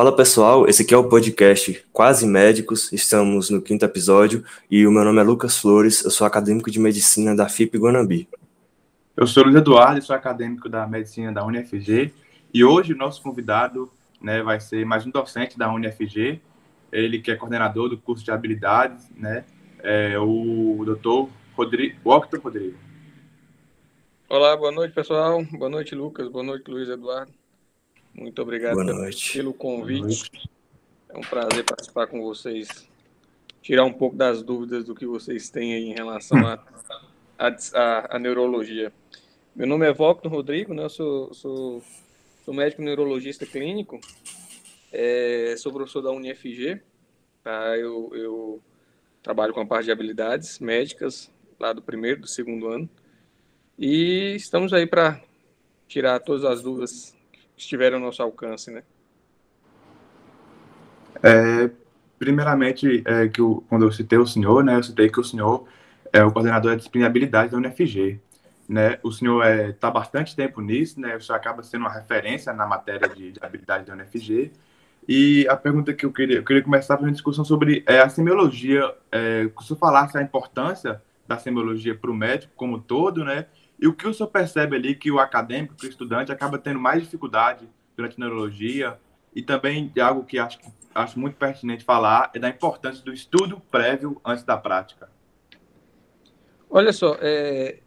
Fala pessoal, esse aqui é o podcast Quase Médicos, estamos no quinto episódio e o meu nome é Lucas Flores, eu sou acadêmico de medicina da FIP Guanambi. Eu sou Luiz Eduardo, sou acadêmico da medicina da UniFG e hoje o nosso convidado né, vai ser mais um docente da UniFG, ele que é coordenador do curso de habilidades, né, é o doutor Rodrigo, Walter Rodrigo. Olá, boa noite pessoal, boa noite Lucas, boa noite Luiz Eduardo. Muito obrigado pelo convite. É um prazer participar com vocês, tirar um pouco das dúvidas do que vocês têm aí em relação à neurologia. Meu nome é Volkton Rodrigo, né? eu sou, sou, sou médico neurologista clínico, é, sou professor da UniFG, tá? eu, eu trabalho com a parte de habilidades médicas, lá do primeiro, do segundo ano, e estamos aí para tirar todas as dúvidas estiver ao nosso alcance, né? É, primeiramente, é, que eu, quando eu citei o senhor, né, eu citei que o senhor é o coordenador de habilidade da UNFG. Né? O senhor está é, tá bastante tempo nisso, né? o senhor acaba sendo uma referência na matéria de, de habilidade da UNFG. E a pergunta que eu queria, eu queria começar com uma discussão sobre é, a semiologia, é, que o senhor falasse a importância da semiologia para o médico como todo, né? E o que o senhor percebe ali que o acadêmico, o estudante, acaba tendo mais dificuldade durante a neurologia e também de algo que acho, acho muito pertinente falar é da importância do estudo prévio antes da prática. Olha só, é,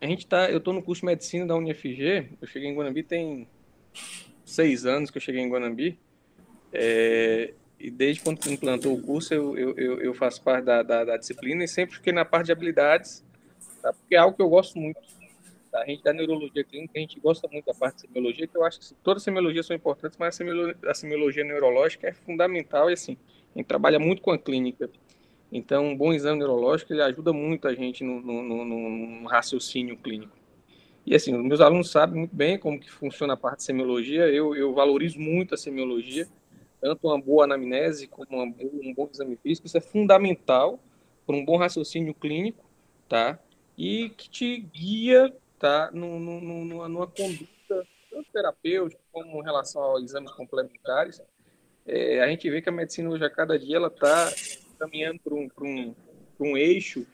a gente tá, eu estou no curso de medicina da UniFG, eu cheguei em Guanambi tem seis anos que eu cheguei em Guanambi, é, e desde quando implantou o curso eu, eu, eu, eu faço parte da, da, da, disciplina e sempre fiquei na parte de habilidades, tá? porque é algo que eu gosto muito. A gente da neurologia clínica, a gente gosta muito da parte de semiologia, que eu acho que todas as semiologias são importantes, mas a semiologia, a semiologia neurológica é fundamental e assim, a gente trabalha muito com a clínica. Então, um bom exame neurológico ele ajuda muito a gente no, no, no, no raciocínio clínico. E assim, os meus alunos sabem muito bem como que funciona a parte de semiologia. Eu, eu valorizo muito a semiologia, tanto uma boa anamnese como uma, um bom exame físico. Isso é fundamental para um bom raciocínio clínico, tá? E que te guia tá, no, numa conduta tanto terapêutica como em relação aos exames complementares. É, a gente vê que a medicina hoje, a cada dia, ela está caminhando para um, um, um eixo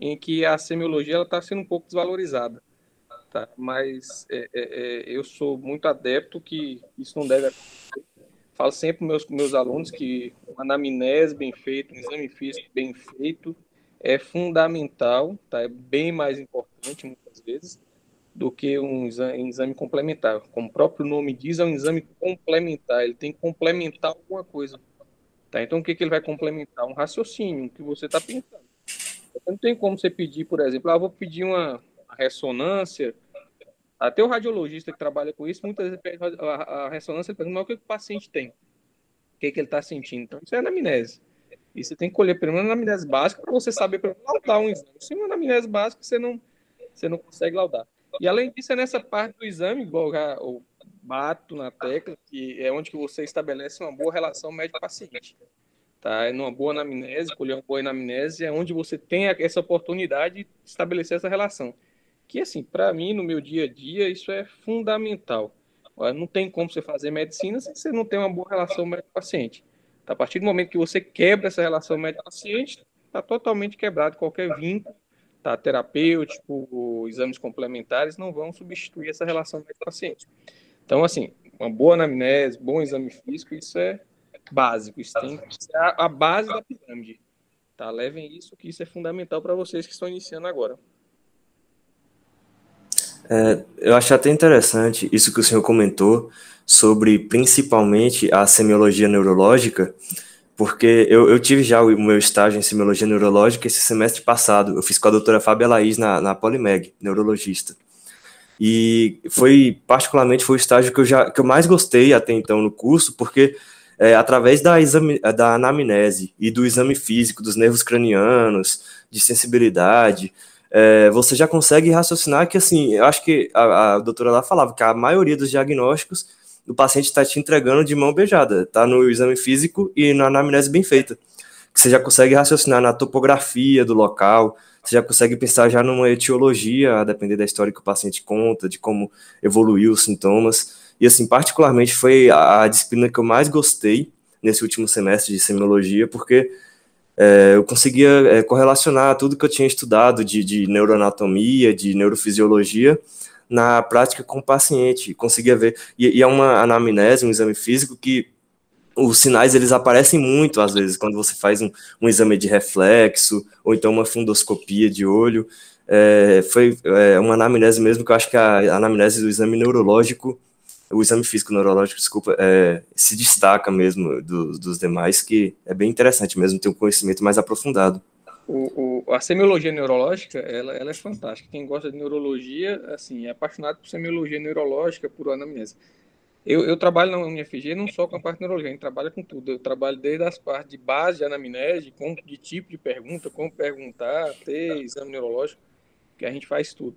em que a semiologia está sendo um pouco desvalorizada. Tá? Mas é, é, é, eu sou muito adepto que isso não deve acontecer. Falo sempre para meus meus alunos que uma anamnese bem feita, um exame físico bem feito é fundamental, tá? É bem mais importante muitas vezes do que um exame, complementar. Como o próprio nome diz, é um exame complementar. Ele tem que complementar alguma coisa. Tá? Então, o que, que ele vai complementar? Um raciocínio que você está pensando. Não tem como você pedir, por exemplo, ah, vou pedir uma ressonância. Até o radiologista que trabalha com isso, muitas vezes pede a, ressonância e pergunta, mas o que o paciente tem? O que, que ele está sentindo? Então, isso é anamnese. E você tem que colher pelo menos uma anamnese básica para você saber para laudar um exame. Se uma anamnese básica, você não, você não consegue laudar. E além disso, é nessa parte do exame, igual já bato na tecla, que é onde que você estabelece uma boa relação médico-paciente. Tá? É numa boa anamnese, colher uma boa anamnese, é onde você tem essa oportunidade de estabelecer essa relação. Que, assim, para mim, no meu dia a dia, isso é fundamental. Não tem como você fazer medicina se você não tem uma boa relação médico-paciente. A partir do momento que você quebra essa relação médico-paciente, está totalmente quebrado qualquer vínculo tá, terapêutico, exames complementares não vão substituir essa relação médico-paciente. Então, assim, uma boa anamnese, bom exame físico, isso é básico, isso tem que ser a, a base da pirâmide. Tá? Levem isso, que isso é fundamental para vocês que estão iniciando agora. É, eu acho até interessante isso que o senhor comentou sobre principalmente a semiologia neurológica, porque eu, eu tive já o meu estágio em semiologia neurológica esse semestre passado. Eu fiz com a doutora Fábia Laís na, na Polimeg, neurologista. E foi, particularmente, foi o estágio que eu, já, que eu mais gostei até então no curso, porque é, através da, exame, da anamnese e do exame físico dos nervos cranianos, de sensibilidade, é, você já consegue raciocinar que, assim, eu acho que a, a doutora lá falava que a maioria dos diagnósticos o paciente está te entregando de mão beijada, está no exame físico e na anamnese bem feita. Você já consegue raciocinar na topografia do local, você já consegue pensar já numa etiologia, a depender da história que o paciente conta, de como evoluiu os sintomas. E assim, particularmente foi a, a disciplina que eu mais gostei nesse último semestre de semiologia, porque é, eu conseguia é, correlacionar tudo que eu tinha estudado de, de neuroanatomia, de neurofisiologia, na prática com o paciente, conseguia ver, e, e é uma anamnese, um exame físico que os sinais eles aparecem muito às vezes quando você faz um, um exame de reflexo ou então uma fundoscopia de olho. É, foi é, uma anamnese mesmo que eu acho que a anamnese do exame neurológico, o exame físico neurológico, desculpa, é, se destaca mesmo do, dos demais, que é bem interessante mesmo ter um conhecimento mais aprofundado. O, o, a semiologia neurológica, ela, ela é fantástica. Quem gosta de neurologia, assim, é apaixonado por semiologia neurológica, por anamnese. Eu, eu trabalho na UniFG não só com a parte neurologia, a gente trabalha com tudo. Eu trabalho desde as partes de base de anamnese, com, de tipo de pergunta, como perguntar, ter exame neurológico, que a gente faz tudo.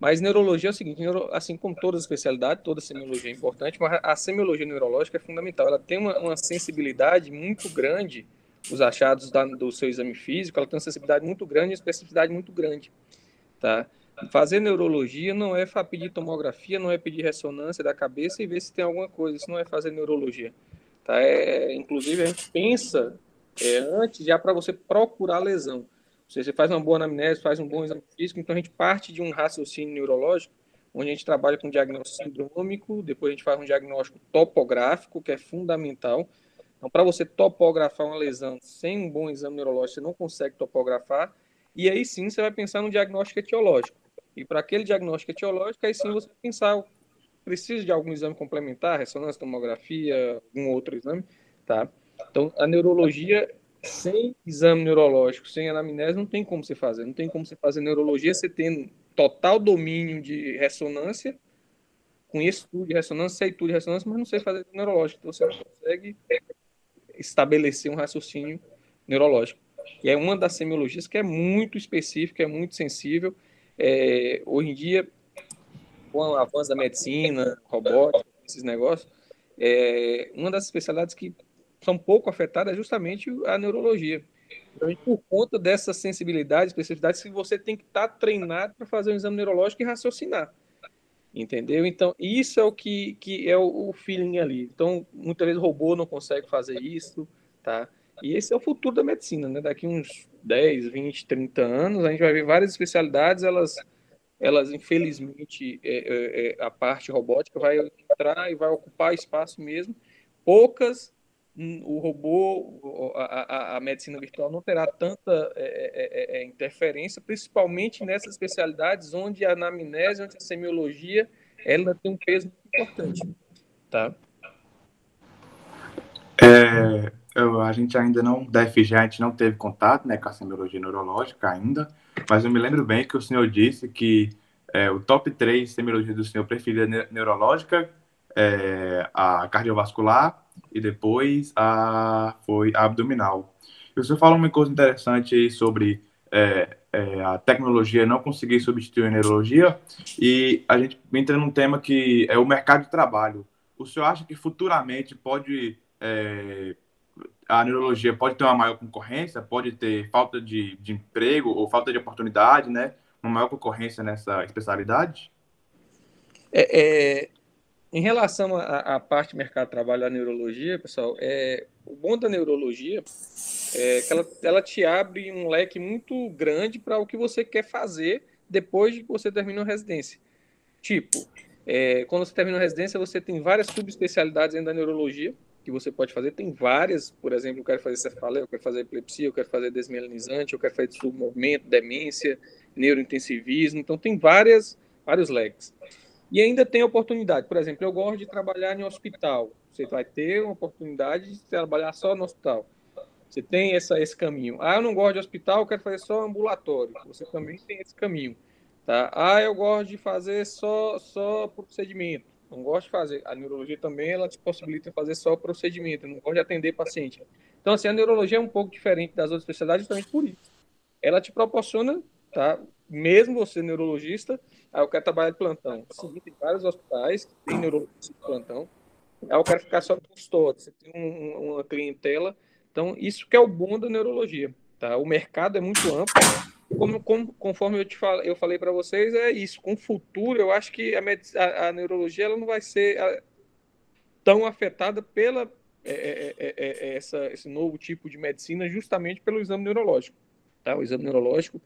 Mas neurologia é o seguinte, neuro, assim como todas as especialidades, toda semiologia é importante, mas a semiologia neurológica é fundamental. Ela tem uma, uma sensibilidade muito grande, os achados da, do seu exame físico, ela tem uma sensibilidade muito grande e especificidade muito grande, tá? Fazer neurologia não é pedir tomografia, não é pedir ressonância da cabeça e ver se tem alguma coisa. Isso não é fazer neurologia. Tá? É, inclusive, a gente pensa é, antes já para você procurar lesão. Você faz uma boa anamnese, faz um bom exame físico, então a gente parte de um raciocínio neurológico, onde a gente trabalha com diagnóstico sindrômico, depois a gente faz um diagnóstico topográfico, que é fundamental. Então, para você topografar uma lesão sem um bom exame neurológico, você não consegue topografar, e aí sim você vai pensar no diagnóstico etiológico. E para aquele diagnóstico etiológico, aí sim você pensar, precisa de algum exame complementar, ressonância, tomografia, algum outro exame, tá? Então, a neurologia, sem exame neurológico, sem anamnese, não tem como você fazer. Não tem como você fazer neurologia, você tem total domínio de ressonância, conheço tudo de ressonância, sei tudo de ressonância, mas não sei fazer neurológico. Então, você não consegue estabelecer um raciocínio neurológico. E é uma das semiologias que é muito específica, é muito sensível, é, hoje em dia, com o avanço da medicina, robótica, esses negócios, é, uma das especialidades que são pouco afetadas é justamente a neurologia. Então, por conta dessa sensibilidade, especificidade, que você tem que estar tá treinado para fazer um exame neurológico e raciocinar. Entendeu? Então, isso é o que, que é o, o feeling ali. Então, muitas vezes o robô não consegue fazer isso, tá? E esse é o futuro da medicina, né? Daqui uns 10, 20, 30 anos, a gente vai ver várias especialidades, elas, elas infelizmente, é, é, é, a parte robótica vai entrar e vai ocupar espaço mesmo. Poucas, o robô, a, a, medicina virtual não terá tanta é, é, é, interferência, principalmente nessas especialidades onde a anamnese, onde a semiologia, ela tem um peso importante, tá? É, eu, a gente ainda não, da FG, a gente não teve contato né, com a semiologia neurológica ainda, mas eu me lembro bem que o senhor disse que é, o top 3 semiologia do senhor preferida ne neurológica, é, a cardiovascular e depois a, foi a abdominal. E senhor falou uma coisa interessante sobre é, é, a tecnologia não conseguir substituir a neurologia e a gente entra num tema que é o mercado de trabalho. O senhor acha que futuramente pode é, a neurologia pode ter uma maior concorrência, pode ter falta de, de emprego ou falta de oportunidade, né? Uma maior concorrência nessa especialidade? É, é, em relação à parte do mercado de trabalho da neurologia, pessoal, é, o bom da neurologia é que ela, ela te abre um leque muito grande para o que você quer fazer depois de que você termina a residência. Tipo, é, quando você termina a residência, você tem várias subespecialidades dentro da neurologia, que você pode fazer. Tem várias, por exemplo, eu quero fazer cefaleia, eu quero fazer epilepsia, eu quero fazer desmielinizante, eu quero fazer submovimento, demência, neurointensivismo. Então, tem várias, vários leques. E ainda tem oportunidade. Por exemplo, eu gosto de trabalhar em hospital. Você vai ter uma oportunidade de trabalhar só no hospital. Você tem essa, esse caminho. Ah, eu não gosto de hospital, eu quero fazer só ambulatório. Você também tem esse caminho. Tá? Ah, eu gosto de fazer só, só procedimento não gosto de fazer. A neurologia também ela te possibilita fazer só procedimento, não gosto de atender paciente. Então, assim, a neurologia é um pouco diferente das outras especialidades justamente por isso. Ela te proporciona, tá? Mesmo você neurologista, aí eu quero trabalhar de plantão. Sim, tem vários hospitais que tem neurologista de plantão. Aí eu quero ficar só no consultório. Você tem um, uma clientela. Então, isso que é o bom da neurologia, tá? O mercado é muito amplo. como, como, conforme eu te fal, eu falei para vocês, é isso. Com o futuro, eu acho que a, a, a neurologia ela não vai ser a, tão afetada pela é é, é, é, é, essa, esse novo tipo de medicina, justamente pelo exame neurológico. Tá? O exame neurológico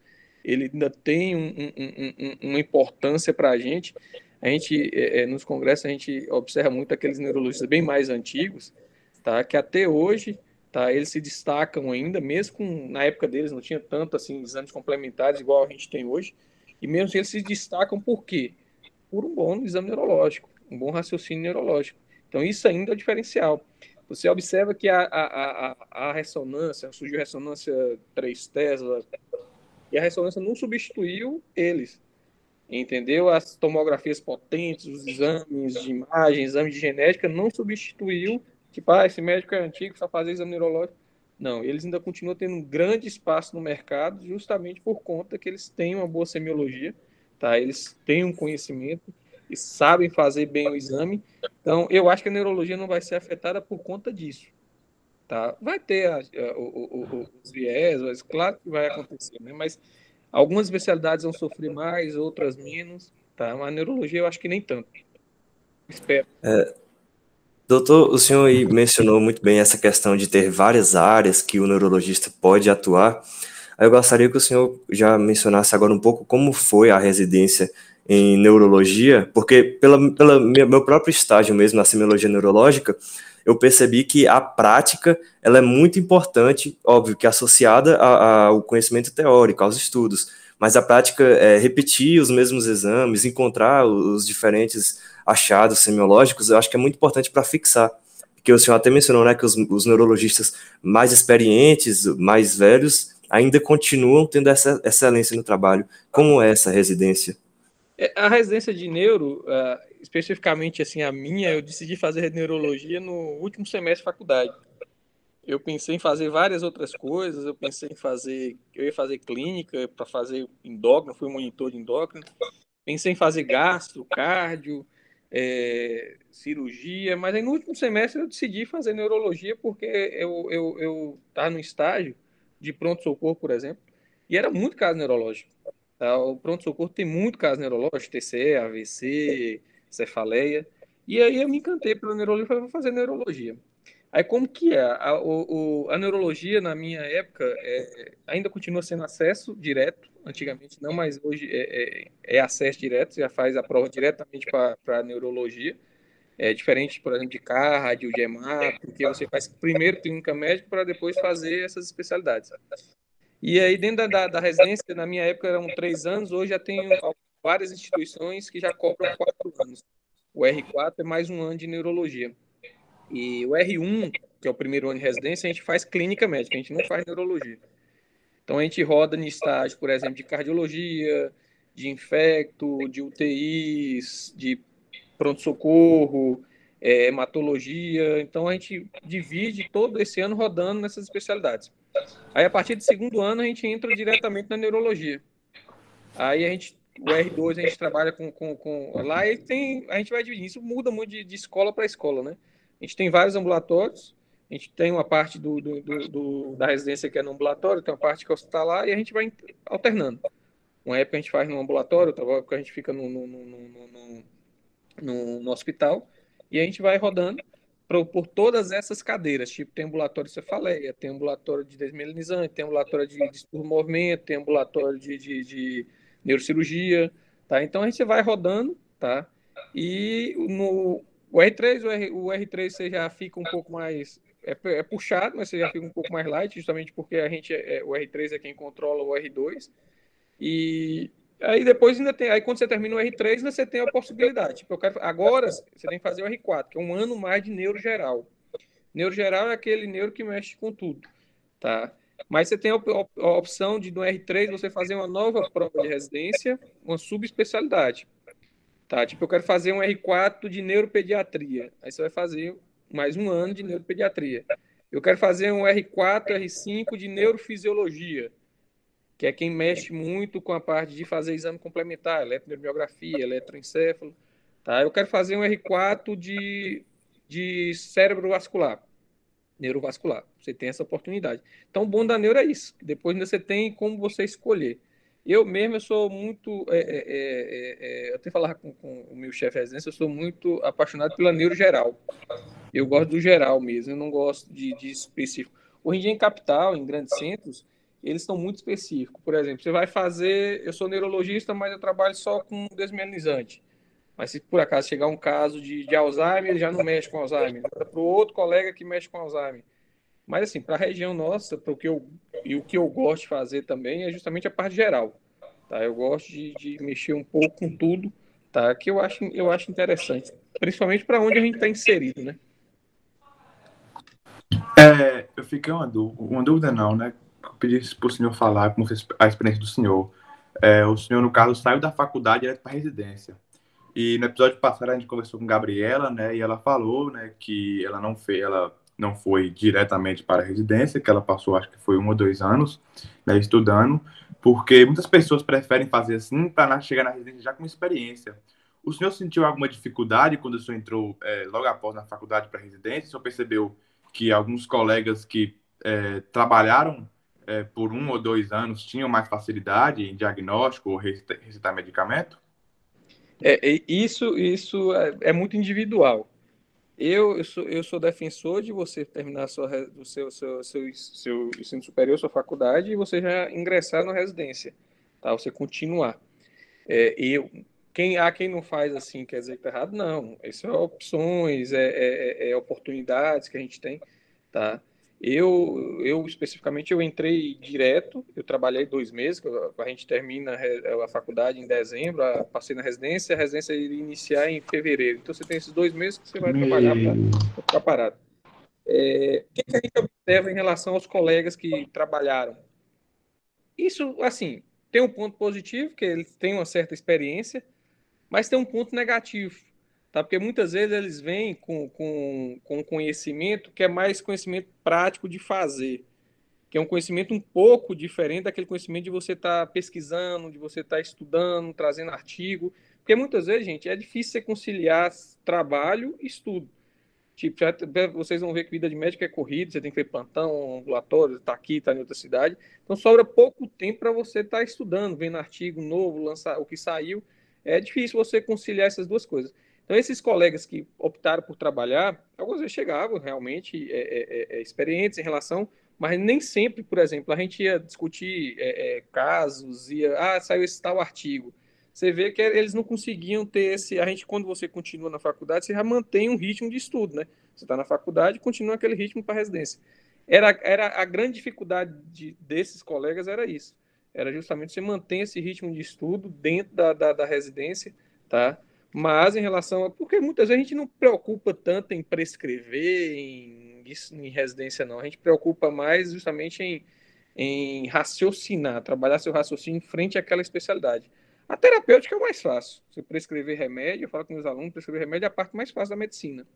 ele ainda tem um, um, um, uma importância para a gente. A gente, nos congressos, a gente observa muito aqueles neurologistas bem mais antigos, tá? que até hoje tá? Eles se destacam ainda, mesmo com, na época deles não tinha tanto assim exames complementares igual a gente tem hoje, e mesmo assim eles se destacam por quê? Por um bom exame neurológico, um bom raciocínio neurológico. Então isso ainda é o diferencial. Você observa que a, a, a, a ressonância, surgiu ressonância 3 Tesla, e a ressonância não substituiu eles. Entendeu? As tomografias potentes, os exames de imagem, exames de genética, não substituiu Tipo, ah, esse médico é antigo, só faz exame neurológico. Não, eles ainda continuam tendo um grande espaço no mercado, justamente por conta que eles têm uma boa semiologia, tá? Eles têm um conhecimento e sabem fazer bem o exame. Então, eu acho que a neurologia não vai ser afetada por conta disso, tá? Vai ter a, a, o, o, os viés, mas claro que vai acontecer, né? Mas algumas especialidades vão sofrer mais, outras menos, tá? A neurologia eu acho que nem tanto. Espero. É, Doutor, o senhor mencionou muito bem essa questão de ter várias áreas que o neurologista pode atuar. Eu gostaria que o senhor já mencionasse agora um pouco como foi a residência em neurologia, porque pela, pela meu próprio estágio mesmo na semiologia neurológica, eu percebi que a prática ela é muito importante, óbvio que associada ao conhecimento teórico, aos estudos, mas a prática é repetir os mesmos exames, encontrar os diferentes achados semiológicos, eu acho que é muito importante para fixar. Porque o senhor até mencionou né, que os, os, neurologistas mais experientes, mais velhos, ainda continuam tendo essa excelência no trabalho. Como é essa residência? É, a residência de neuro, uh, especificamente assim a minha, eu decidi fazer neurologia no último semestre de faculdade. Eu pensei em fazer várias outras coisas, eu pensei em fazer, eu ia fazer clínica para fazer endócrino, fui monitor de endócrino, pensei em fazer gastro, cardio, é, cirurgia, mas aí no último semestre eu decidi fazer neurologia porque eu eu eu no estágio de pronto socorro, por exemplo, e era muito caso neurológico. Tá? O pronto socorro tem muito caso neurológico, TCE, AVC, cefaleia, e aí eu me encantei pela neurologia falei, vou fazer neurologia. Aí como que é? A, o, a neurologia, na minha época, é, ainda continua sendo acesso direto, antigamente não, mas hoje é, é, é acesso direto, já faz a prova diretamente para a neurologia. É diferente, por exemplo, de cardio, de EMA, porque você faz primeiro clínica médica para depois fazer essas especialidades. E aí, dentro da, da, residência, na minha época eram três anos, hoje já tem várias instituições que já cobram quatro anos. O R4 é mais um ano de neurologia. E o R1, que é o primeiro ano de residência, a gente faz clínica médica, a gente não faz neurologia. Então a gente roda em estágio, por exemplo, de cardiologia, de infecto, de UTIs, de pronto-socorro, é, hematologia. Então a gente divide todo esse ano rodando nessas especialidades. Aí a partir do segundo ano a gente entra diretamente na neurologia. Aí a gente, o R2 a gente trabalha com, com, com lá e tem, a gente vai dividir. Isso muda muito de, de escola para escola, né? A gente tem vários ambulatórios, a gente tem uma parte do, do, do, do, da residência que é no ambulatório, tem uma parte que é hospitalar, e a gente vai alternando. Uma época a gente faz no ambulatório, outra época a gente fica no, no, no, no, no hospital, e a gente vai rodando por, por todas essas cadeiras. Tipo, tem ambulatório de cefaleia, tem ambulatório de desmelinizante, tem ambulatório de do movimento, tem ambulatório de, de, de neurocirurgia, tá? Então a gente vai rodando, tá? E no, o R3, o, R, o R3 você já fica um pouco mais. É, é, puxado, mas você já fica um pouco mais light, justamente porque a gente é, o R3 é quem controla o R2. E aí depois ainda tem. Aí quando você termina o R3, ainda você tem a possibilidade. Tipo, eu quero, agora você tem que fazer o R4, que é um ano mais de neuro geral. Neuro geral é aquele neuro que mexe com tudo. Tá? Mas você tem a, opção de no R3 você fazer uma nova prova de residência, uma subespecialidade. Tá, tipo, eu quero fazer um R4 de neuropediatria. Aí você vai fazer mais um ano de neuropediatria. Eu quero fazer um R4, R5 de neurofisiologia, que é quem mexe muito com a parte de fazer exame complementar, eletroneuromiografia, eletroencefalo. Tá? Eu quero fazer um R4 de, de cérebro vascular, neurovascular. Você tem essa oportunidade. Então, o bom da neuro é isso. Depois você tem como você escolher. Eu mesmo eu sou muito. É, é, é, eu tenho falar com, com o meu chefe de residência, eu sou muito apaixonado pela neuro geral. Eu gosto do geral mesmo, eu não gosto de, de específico. Hoje em dia, em capital, em grandes centros, eles estão muito específicos. Por exemplo, você vai fazer. Eu sou neurologista, mas eu trabalho só com desmielizante. Mas se por acaso chegar um caso de, de Alzheimer, ele já não mexe com Alzheimer. Para o outro colega que mexe com Alzheimer. Mas assim, para a região nossa, para o que eu e o que eu gosto de fazer também é justamente a parte geral. Tá? Eu gosto de, de mexer um pouco com tudo, tá? Que eu acho eu acho interessante, principalmente para onde a gente está inserido, né? É, eu fiquei uma dúvida, uma dúvida não, né? Eu pedi para o senhor falar como a experiência do senhor. É, o senhor, no caso, saiu da faculdade direto para residência. E no episódio passado a gente conversou com Gabriela, né? E ela falou, né, que ela não fez, ela não foi diretamente para a residência, que ela passou, acho que foi um ou dois anos, né, estudando, porque muitas pessoas preferem fazer assim para chegar na residência já com experiência. O senhor sentiu alguma dificuldade quando o senhor entrou é, logo após na faculdade para a residência? O senhor percebeu que alguns colegas que é, trabalharam é, por um ou dois anos tinham mais facilidade em diagnóstico ou recitar medicamento? É, isso isso é, é muito individual. Eu, eu, sou, eu sou defensor de você terminar sua, o seu, seu, seu, seu ensino superior, sua faculdade, e você já ingressar na residência, tá? Você continuar. É, eu, quem, há quem não faz assim, quer dizer que tá errado? Não. Essas são opções, é, é, é, é oportunidades que a gente tem, tá? Eu, eu especificamente, eu entrei direto, eu trabalhei dois meses, a gente termina a faculdade em dezembro, passei na residência, a residência iria iniciar em fevereiro. Então, você tem esses dois meses que você vai trabalhar para ficar parado. É, o que, que a gente observa em relação aos colegas que trabalharam? Isso, assim, tem um ponto positivo, que eles têm uma certa experiência, mas tem um ponto negativo tá? Porque muitas vezes eles vêm com, com, com conhecimento que é mais conhecimento prático de fazer, que é um conhecimento um pouco diferente daquele conhecimento de você estar tá pesquisando, de você estar tá estudando, trazendo artigo, porque muitas vezes, gente, é difícil você conciliar trabalho e estudo. Tipo, já, vocês vão ver que vida de médico é corrida, você tem que ter plantão, ambulatório, está aqui, está em outra cidade. Então sobra pouco tempo para você estar tá estudando, vendo artigo novo, lançar o que saiu. É difícil você conciliar essas duas coisas. Então, esses colegas que optaram por trabalhar, alguns vezes chegavam realmente é, é, é, é, experientes em relação, mas nem sempre, por exemplo, a gente ia discutir é, casos, ia, ah, saiu esse tal artigo. Você vê que eles não conseguiam ter esse. A gente, quando você continua na faculdade, você já mantém um ritmo de estudo, né? Você está na faculdade, continua aquele ritmo para residência. Era, era a grande dificuldade de, desses colegas era isso. Era justamente você manter esse ritmo de estudo dentro da, da, da residência, tá? Mas em relação a. Porque muitas vezes a gente não preocupa tanto em prescrever, em, em residência, não. A gente preocupa mais justamente em, em raciocinar, trabalhar seu raciocínio em frente àquela especialidade. A terapêutica é o mais fácil. Você prescrever remédio, eu falo com meus alunos, prescrever remédio é a parte mais fácil da medicina.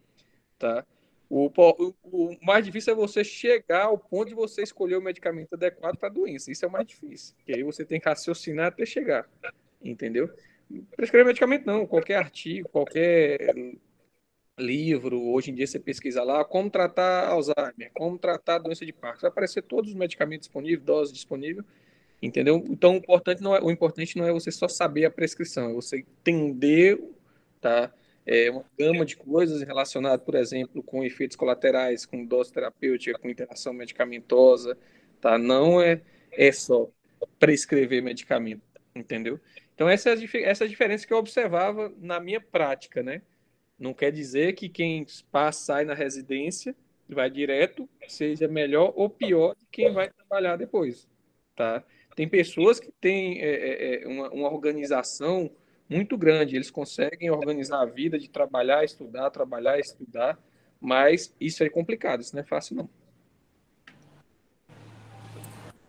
Tá? O, o, o, mais difícil é você chegar ao ponto de você escolher o medicamento adequado para a doença. Isso é o mais difícil. E aí você tem que raciocinar até chegar. Entendeu? Prescrever medicamento não, qualquer artigo, qualquer livro, hoje em dia você pesquisa lá, como tratar Alzheimer, como tratar doença de Parkinson, vai aparecer todos os medicamentos disponíveis, doses disponíveis, entendeu? Então o importante não é, o importante não é você só saber a prescrição, é você entender, tá? É uma gama de coisas relacionadas, por exemplo, com efeitos colaterais, com dose terapêutica, com interação medicamentosa, tá? Não é, é só prescrever medicamento, entendeu? Então, essa é, a, essa é a diferença que eu observava na minha prática, né? Não quer dizer que quem passa, sai na residência, vai direto, seja melhor ou pior de quem vai trabalhar depois, tá? Tem pessoas que têm é, é, é, uma, uma organização muito grande, eles conseguem organizar a vida de trabalhar, estudar, trabalhar, estudar, mas isso é complicado, isso não é fácil não.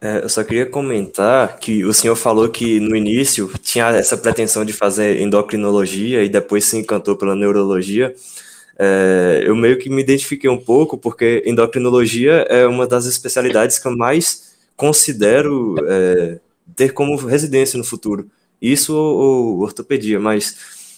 É, eu só queria comentar que o senhor falou que no início tinha essa pretensão de fazer endocrinologia e depois se encantou pela neurologia. É, eu meio que me identifiquei um pouco, porque endocrinologia é uma das especialidades que eu mais considero é, ter como residência no futuro. Isso ou, ou ortopedia, mas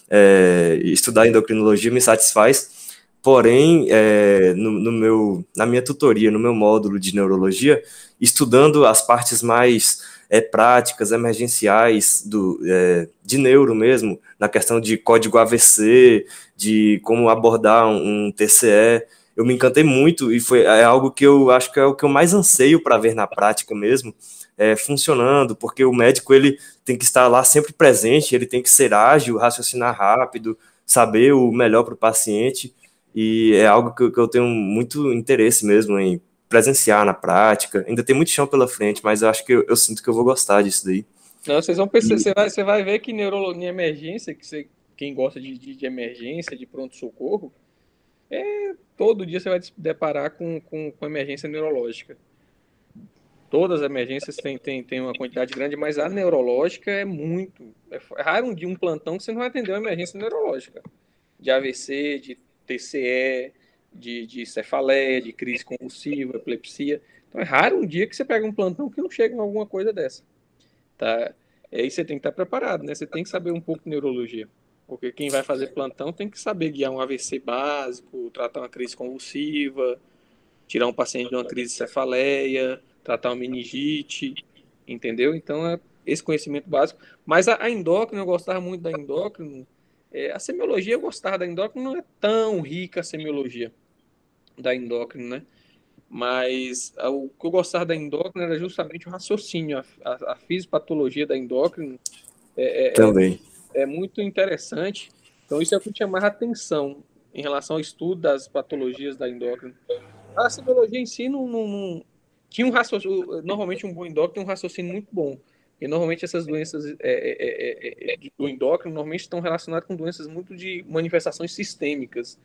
é, estudar endocrinologia me satisfaz. Porém, é, no, no meu, na minha tutoria, no meu módulo de neurologia, estudando as partes mais é, práticas emergenciais do, é, de neuro mesmo, na questão de código AVC, de como abordar um, um TCE. Eu me encantei muito e foi é algo que eu acho que é o que eu mais anseio para ver na prática mesmo, é, funcionando, porque o médico ele tem que estar lá sempre presente, ele tem que ser ágil, raciocinar rápido, saber o melhor para o paciente, e é algo que, eu tenho muito interesse mesmo em presenciar na prática. Ainda tem muito chão pela frente, mas eu acho que eu, eu sinto que eu vou gostar disso daí. Não, vocês vão perceber, você vai, você vai ver que neurologia emergência, que você, quem gosta de, de, de emergência, de pronto-socorro, é, todo dia você vai se deparar com, com, com emergência neurológica. Todas as emergências têm, têm, têm uma quantidade grande, mas a neurológica é muito. É, é raro um dia um plantão que você não vai atender uma emergência neurológica. De AVC, de TCE, de, de cefaleia, de crise convulsiva, epilepsia. Então é raro um dia que você pega um plantão que não chega em alguma coisa dessa. Tá? Aí você tem que estar preparado, né? Você tem que saber um pouco de neurologia. Porque quem vai fazer plantão tem que saber guiar um AVC básico, tratar uma crise convulsiva, tirar um paciente de uma crise de cefaleia, tratar uma meningite, entendeu? Então é esse conhecimento básico. Mas a, a endócrina, eu gostava muito da endócrina. É, a semiologia eu gostava da endócrina, não é tão rica a semiologia da endócrina, né? Mas o que eu gostava da endócrina era justamente o raciocínio, a, a, a fisiopatologia da endócrina. É, é, Também. É, é, muito interessante. Então, isso é o que tinha mais atenção em relação ao estudo das patologias da endócrina. A semiologia em si não, não, não tinha um raciocínio. Normalmente, um bom endócrino tem um raciocínio muito bom. E normalmente essas doenças é, é, é, do endócrino normalmente estão relacionadas com doenças muito de manifestações sistêmicas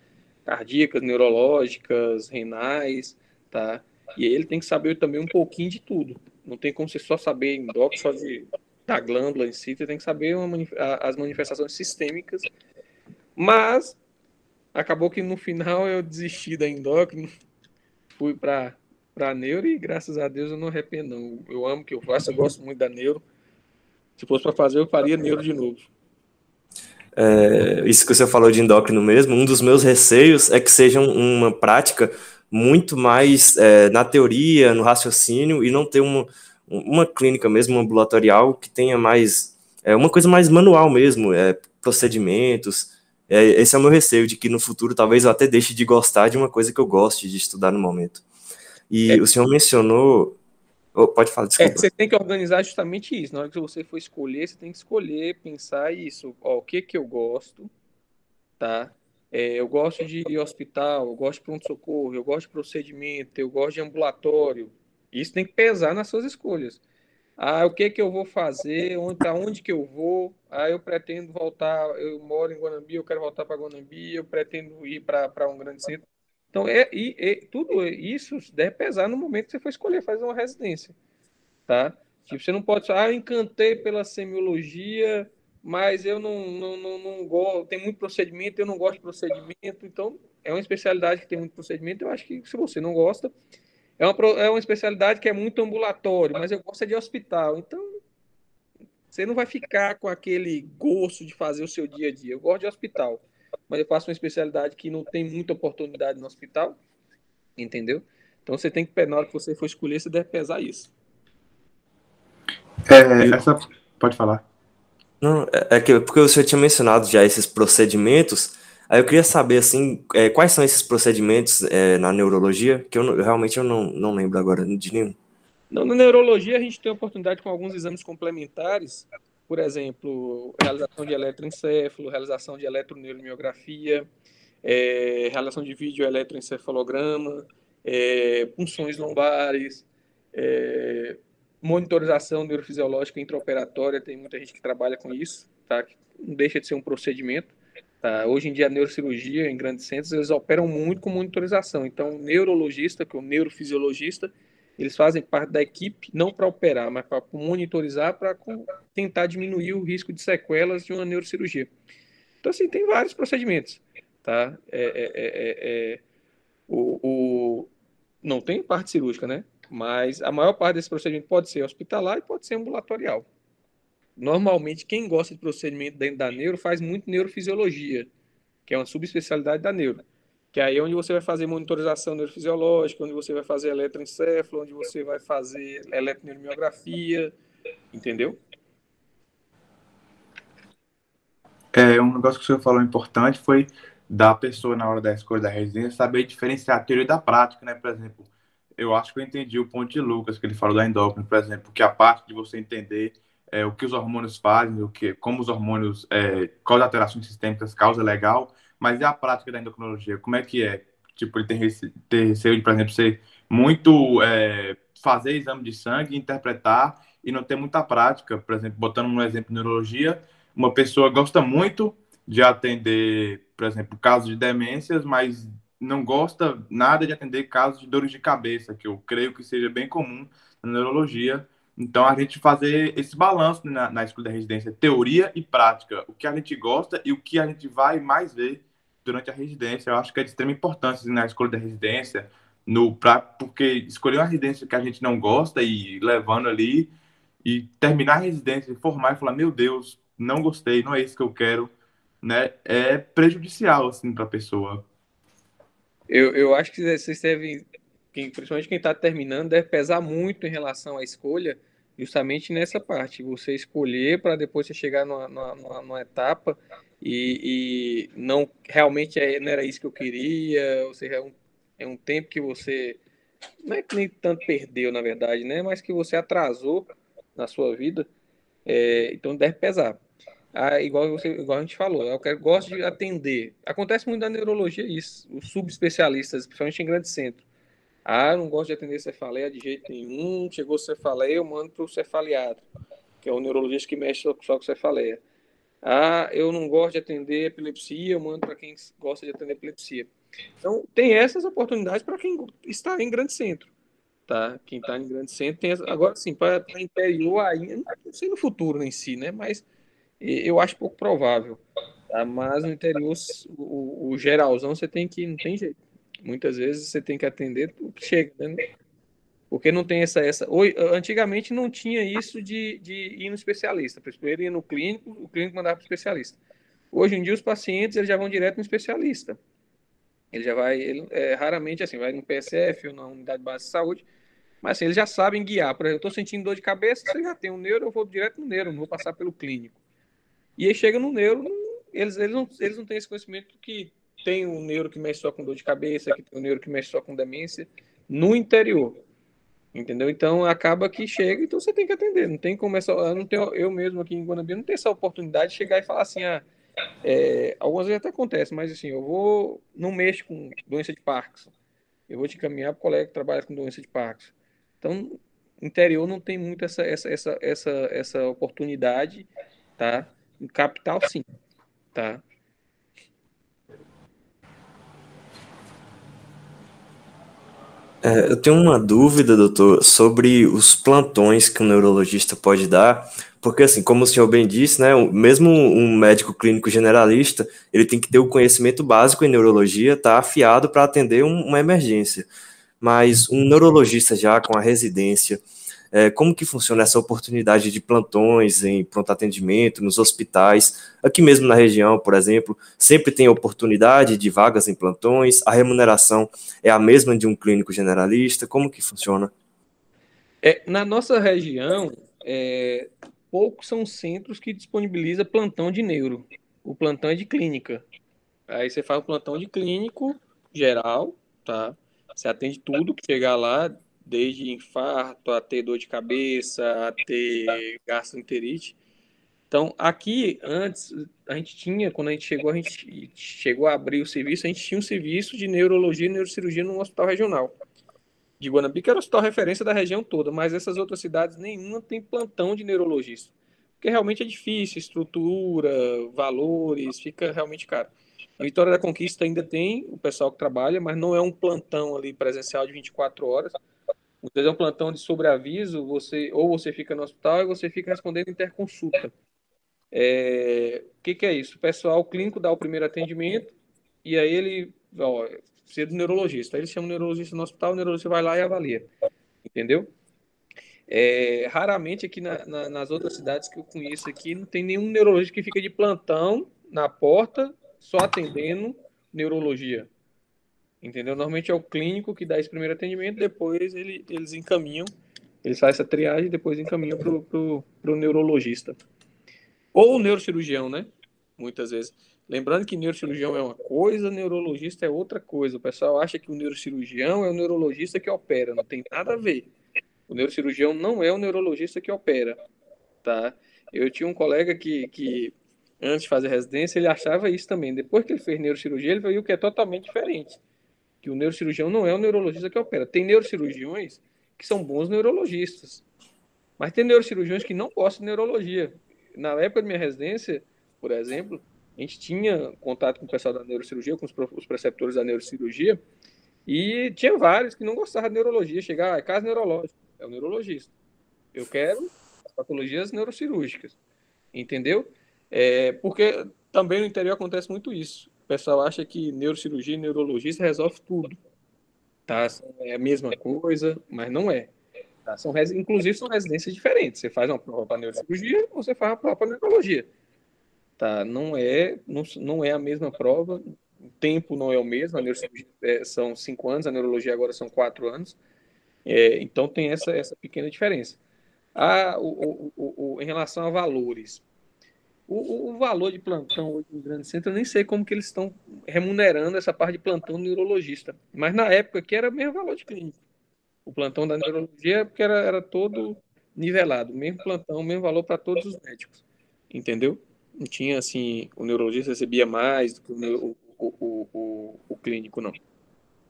cardíacas, neurológicas, renais, tá? E aí ele tem que saber também um pouquinho de tudo. Não tem como você só saber endócrino, só de, da glândula em si, você tem que saber uma, as manifestações sistêmicas. Mas acabou que no final eu desisti da endócrino, fui para para neuro e graças a Deus eu não arrependo não. Eu amo o que eu faço, eu gosto muito da neuro. Se fosse para fazer, eu faria neuro de novo é, isso que você falou de endócrino mesmo, um dos meus receios é que seja uma prática muito mais é, na teoria, no raciocínio, e não ter uma, uma clínica mesmo, ambulatorial, que tenha mais, é, uma coisa mais manual mesmo, é, procedimentos. É, esse é o meu receio, de que no futuro talvez eu até deixe de gostar de uma coisa que eu goste de estudar no momento. E é. o senhor mencionou Oh, pode falar, é, desculpa. É, você tem que organizar justamente isso. Na hora que você for escolher, você tem que escolher, pensar isso. Ó, o que que eu gosto, tá? É, eu gosto de hospital, eu gosto de pronto-socorro, eu gosto de procedimento, eu gosto de ambulatório. Isso tem que pesar nas suas escolhas. Ah, o que que eu vou fazer? Onde, para onde que eu vou? Ah, eu pretendo voltar, eu moro em Guanambi, eu quero voltar para Guanambi, eu pretendo ir para um grande centro. Então, é, e, tudo isso deve pesar no momento que você for escolher fazer uma residência, tá? Tipo, você não pode ah, eu encantei pela semiologia, mas eu não, não, não, não gosto, tem muito procedimento, eu não gosto de procedimento, então é uma especialidade que tem muito procedimento, eu acho que se você não gosta, é uma, é uma especialidade que é muito ambulatório, mas eu gosto de hospital, então você não vai ficar com aquele gosto de fazer o seu dia a dia, eu gosto de hospital mas eu faço uma especialidade que não tem muita oportunidade no hospital, entendeu? Então você tem que, na hora que você for escolher, você deve pesar isso. É, essa... Pode falar. Não, é, é que porque você tinha mencionado já esses procedimentos, aí eu queria saber, assim, é, quais são esses procedimentos é, na neurologia, que eu, não, realmente eu não, não lembro agora de nenhum. Não, na neurologia a gente tem oportunidade com alguns exames complementares, por exemplo, realização de eletroencefalo, realização de eletroneuromiografia, é, realização de vídeo eletroencefalograma, é, punções lombares, é, monitorização neurofisiológica intraoperatória, tem muita gente que trabalha com isso, tá? não deixa de ser um procedimento. Tá? Hoje em dia, a neurocirurgia em grandes centros, eles operam muito com monitorização. Então, o neurologista, que é o neurofisiologista, eles fazem parte da equipe não para operar, mas para monitorizar, para tentar diminuir o risco de sequelas de uma neurocirurgia. Então, assim, tem vários procedimentos, tá? É, é, é, é, é o, o, não tem parte cirúrgica, né? Mas a maior parte desse procedimento pode ser hospitalar e pode ser ambulatorial. Normalmente, quem gosta de procedimento dentro da neuro faz muito neurofisiologia, que é uma subespecialidade da neuro que aí é onde você vai fazer monitorização neurofisiológica, onde você vai fazer eletroencefalo, onde você vai fazer eletroneuromiografia, Entendeu? É, um negócio que o senhor falou importante foi da pessoa na hora da escolha da residência saber diferenciar a teoria da prática, né? Por exemplo, eu acho que eu entendi o ponto de Lucas que ele falou da endócrina, por exemplo, que a parte de você entender é, o que os hormônios fazem, o que, como os hormônios, é, quais alterações sistêmicas causa legal, mas e a prática da endocrinologia? Como é que é? Tipo, ele tem, receio de, por exemplo, ser muito é, fazer exame de sangue, interpretar e não ter muita prática. Por exemplo, botando um exemplo de neurologia, uma pessoa gosta muito de atender, por exemplo, casos de demências, mas não gosta nada de atender casos de dores de cabeça, que eu creio que seja bem comum na neurologia. Então, a gente fazer esse balanço na, na escolha da residência, teoria e prática, o que a gente gosta e o que a gente vai mais ver durante a residência. Eu acho que é de extrema importância na escolha da residência, no pra, porque escolher uma residência que a gente não gosta e levando ali e terminar a residência, formar e falar, meu Deus, não gostei, não é isso que eu quero, né? É prejudicial assim para a pessoa. Eu, eu acho que vocês devem, principalmente quem está terminando, deve pesar muito em relação à escolha, justamente nessa parte. Você escolher para depois você chegar numa, numa, numa etapa e, e, não realmente é, não era isso que eu queria, ou seja, é um, é um tempo que você não é que nem tanto perdeu, na verdade, né? Mas que você atrasou na sua vida, é, então deve pesar ah, igual, você, igual a gente falou, eu quero, gosto de atender. Acontece muito na neurologia isso, os subespecialistas, principalmente em grande centro. Ah, não gosto de atender cefaleia de jeito nenhum, chegou cefaleia, eu mando para o cefaliado, que é o neurologista que mexe só com cefaleia. Ah, eu não gosto de atender epilepsia, eu mando para quem gosta de atender epilepsia. Então, tem essas oportunidades para quem está em grande centro. Tá? Quem está em grande centro tem. Agora, sim, para interior ainda, não sei no futuro em si, né? Mas eu acho pouco provável. Tá? Mas no interior, o, o, geralzão você tem que, não tem jeito. Muitas vezes você tem que atender o que chega, né? Porque não tem essa. essa... Antigamente não tinha isso de, de ir no especialista. Primeiro ia no clínico, o clínico mandava para o especialista. Hoje em dia, os pacientes eles já vão direto no especialista. Ele já vai, ele, é, raramente assim, vai no PSF ou na unidade base de saúde, mas assim, eles já sabem guiar. Por exemplo, eu estou sentindo dor de cabeça, você já tem um neuro, eu vou direto no neuro, não vou passar pelo clínico. E aí chega no neuro, eles, eles, não, eles não têm esse conhecimento que tem um neuro que mexe só com dor de cabeça, que tem um neuro que mexe só com demência, no interior. Entendeu? Então acaba que chega, então você tem que atender. Não tem como essa. Eu, não tenho, eu mesmo aqui em Guanabí não tenho essa oportunidade de chegar e falar assim, ah, é, algumas vezes até acontece, mas assim, eu vou. Não mexo com doença de Parkinson. Eu vou te encaminhar para o colega que trabalha com doença de Parkinson. Então, interior não tem muito essa, essa, essa, essa, essa oportunidade, tá? Em capital, sim. Tá? É, eu tenho uma dúvida, doutor, sobre os plantões que um neurologista pode dar, porque assim, como o senhor bem disse, né, mesmo um médico clínico generalista, ele tem que ter o conhecimento básico em neurologia, tá afiado para atender um, uma emergência. Mas um neurologista já com a residência, é, como que funciona essa oportunidade de plantões em pronto atendimento, nos hospitais, aqui mesmo na região, por exemplo, sempre tem oportunidade de vagas em plantões, a remuneração é a mesma de um clínico generalista, como que funciona? É, na nossa região, é, poucos são centros que disponibilizam plantão de neuro, o plantão é de clínica. Aí você faz o plantão de clínico geral, tá? Você atende tudo que chegar lá, desde infarto a ter dor de cabeça, a ter gastroenterite. Então, aqui, antes, a gente tinha, quando a gente chegou, a gente chegou a abrir o serviço, a gente tinha um serviço de neurologia e neurocirurgia no hospital regional de Guanambi, que era o hospital referência da região toda, mas essas outras cidades, nenhuma tem plantão de neurologista, porque realmente é difícil, estrutura, valores, fica realmente caro. A Vitória da Conquista ainda tem o pessoal que trabalha, mas não é um plantão ali presencial de 24 horas, Vezes é um plantão de sobreaviso, você, ou você fica no hospital e você fica respondendo interconsulta. É, o que, que, é isso? O pessoal clínico dá o primeiro atendimento e aí ele, ó, precisa do neurologista. Aí ele chama o neurologista no hospital, o neurologista vai lá e avalia. Entendeu? É, raramente aqui na, na, nas outras cidades que eu conheço aqui, não tem nenhum neurologista que fica de plantão na porta só atendendo neurologia. Entendeu? Normalmente é o clínico que dá esse primeiro atendimento, depois ele, eles encaminham Eles fazem essa triagem depois encaminham para o neurologista. Ou o neurocirurgião, né? Muitas vezes. Lembrando que neurocirurgião é uma coisa, neurologista é outra coisa. O pessoal acha que o neurocirurgião é o neurologista que opera. Não tem nada a ver. O neurocirurgião não é o neurologista que opera, tá? Eu tinha um colega que, que antes de fazer residência, ele achava isso também. Depois que ele fez neurocirurgia, ele viu que é totalmente diferente. Que o neurocirurgião não é o neurologista que opera. Tem neurocirurgiões que são bons neurologistas. Mas tem neurocirurgiões que não gostam de neurologia. Na época da minha residência, por exemplo, a gente tinha contato com o pessoal da neurocirurgia, com os, preceptores da neurocirurgia, e tinha vários que não gostavam de neurologia. Chegar, ah, é caso neurológico, é o neurologista. Eu quero as patologias neurocirúrgicas. Entendeu? É, porque também no interior acontece muito isso. O pessoal acha que neurocirurgia e neurologista resolve tudo. Tá? É a mesma coisa, mas não é. Tá? São, inclusive, são residências diferentes. Você faz uma prova para neurocirurgia ou você faz uma prova para neurologia. Tá? Não, é, não, não é a mesma prova, o tempo não é o mesmo. A neurocirurgia é, são cinco anos, a neurologia agora são quatro anos. É, então, tem essa, essa pequena diferença. Ah, o, o, o, em relação a valores, o, o, valor de plantão hoje no grande centro, eu nem sei como que eles estão remunerando essa parte de plantão neurologista. Mas na época que era o mesmo valor de clínico. O plantão da neurologia porque era, era todo nivelado, mesmo plantão, mesmo valor para todos os médicos. Entendeu? Não tinha assim, o neurologista recebia mais do que o, o, o, o clínico, não.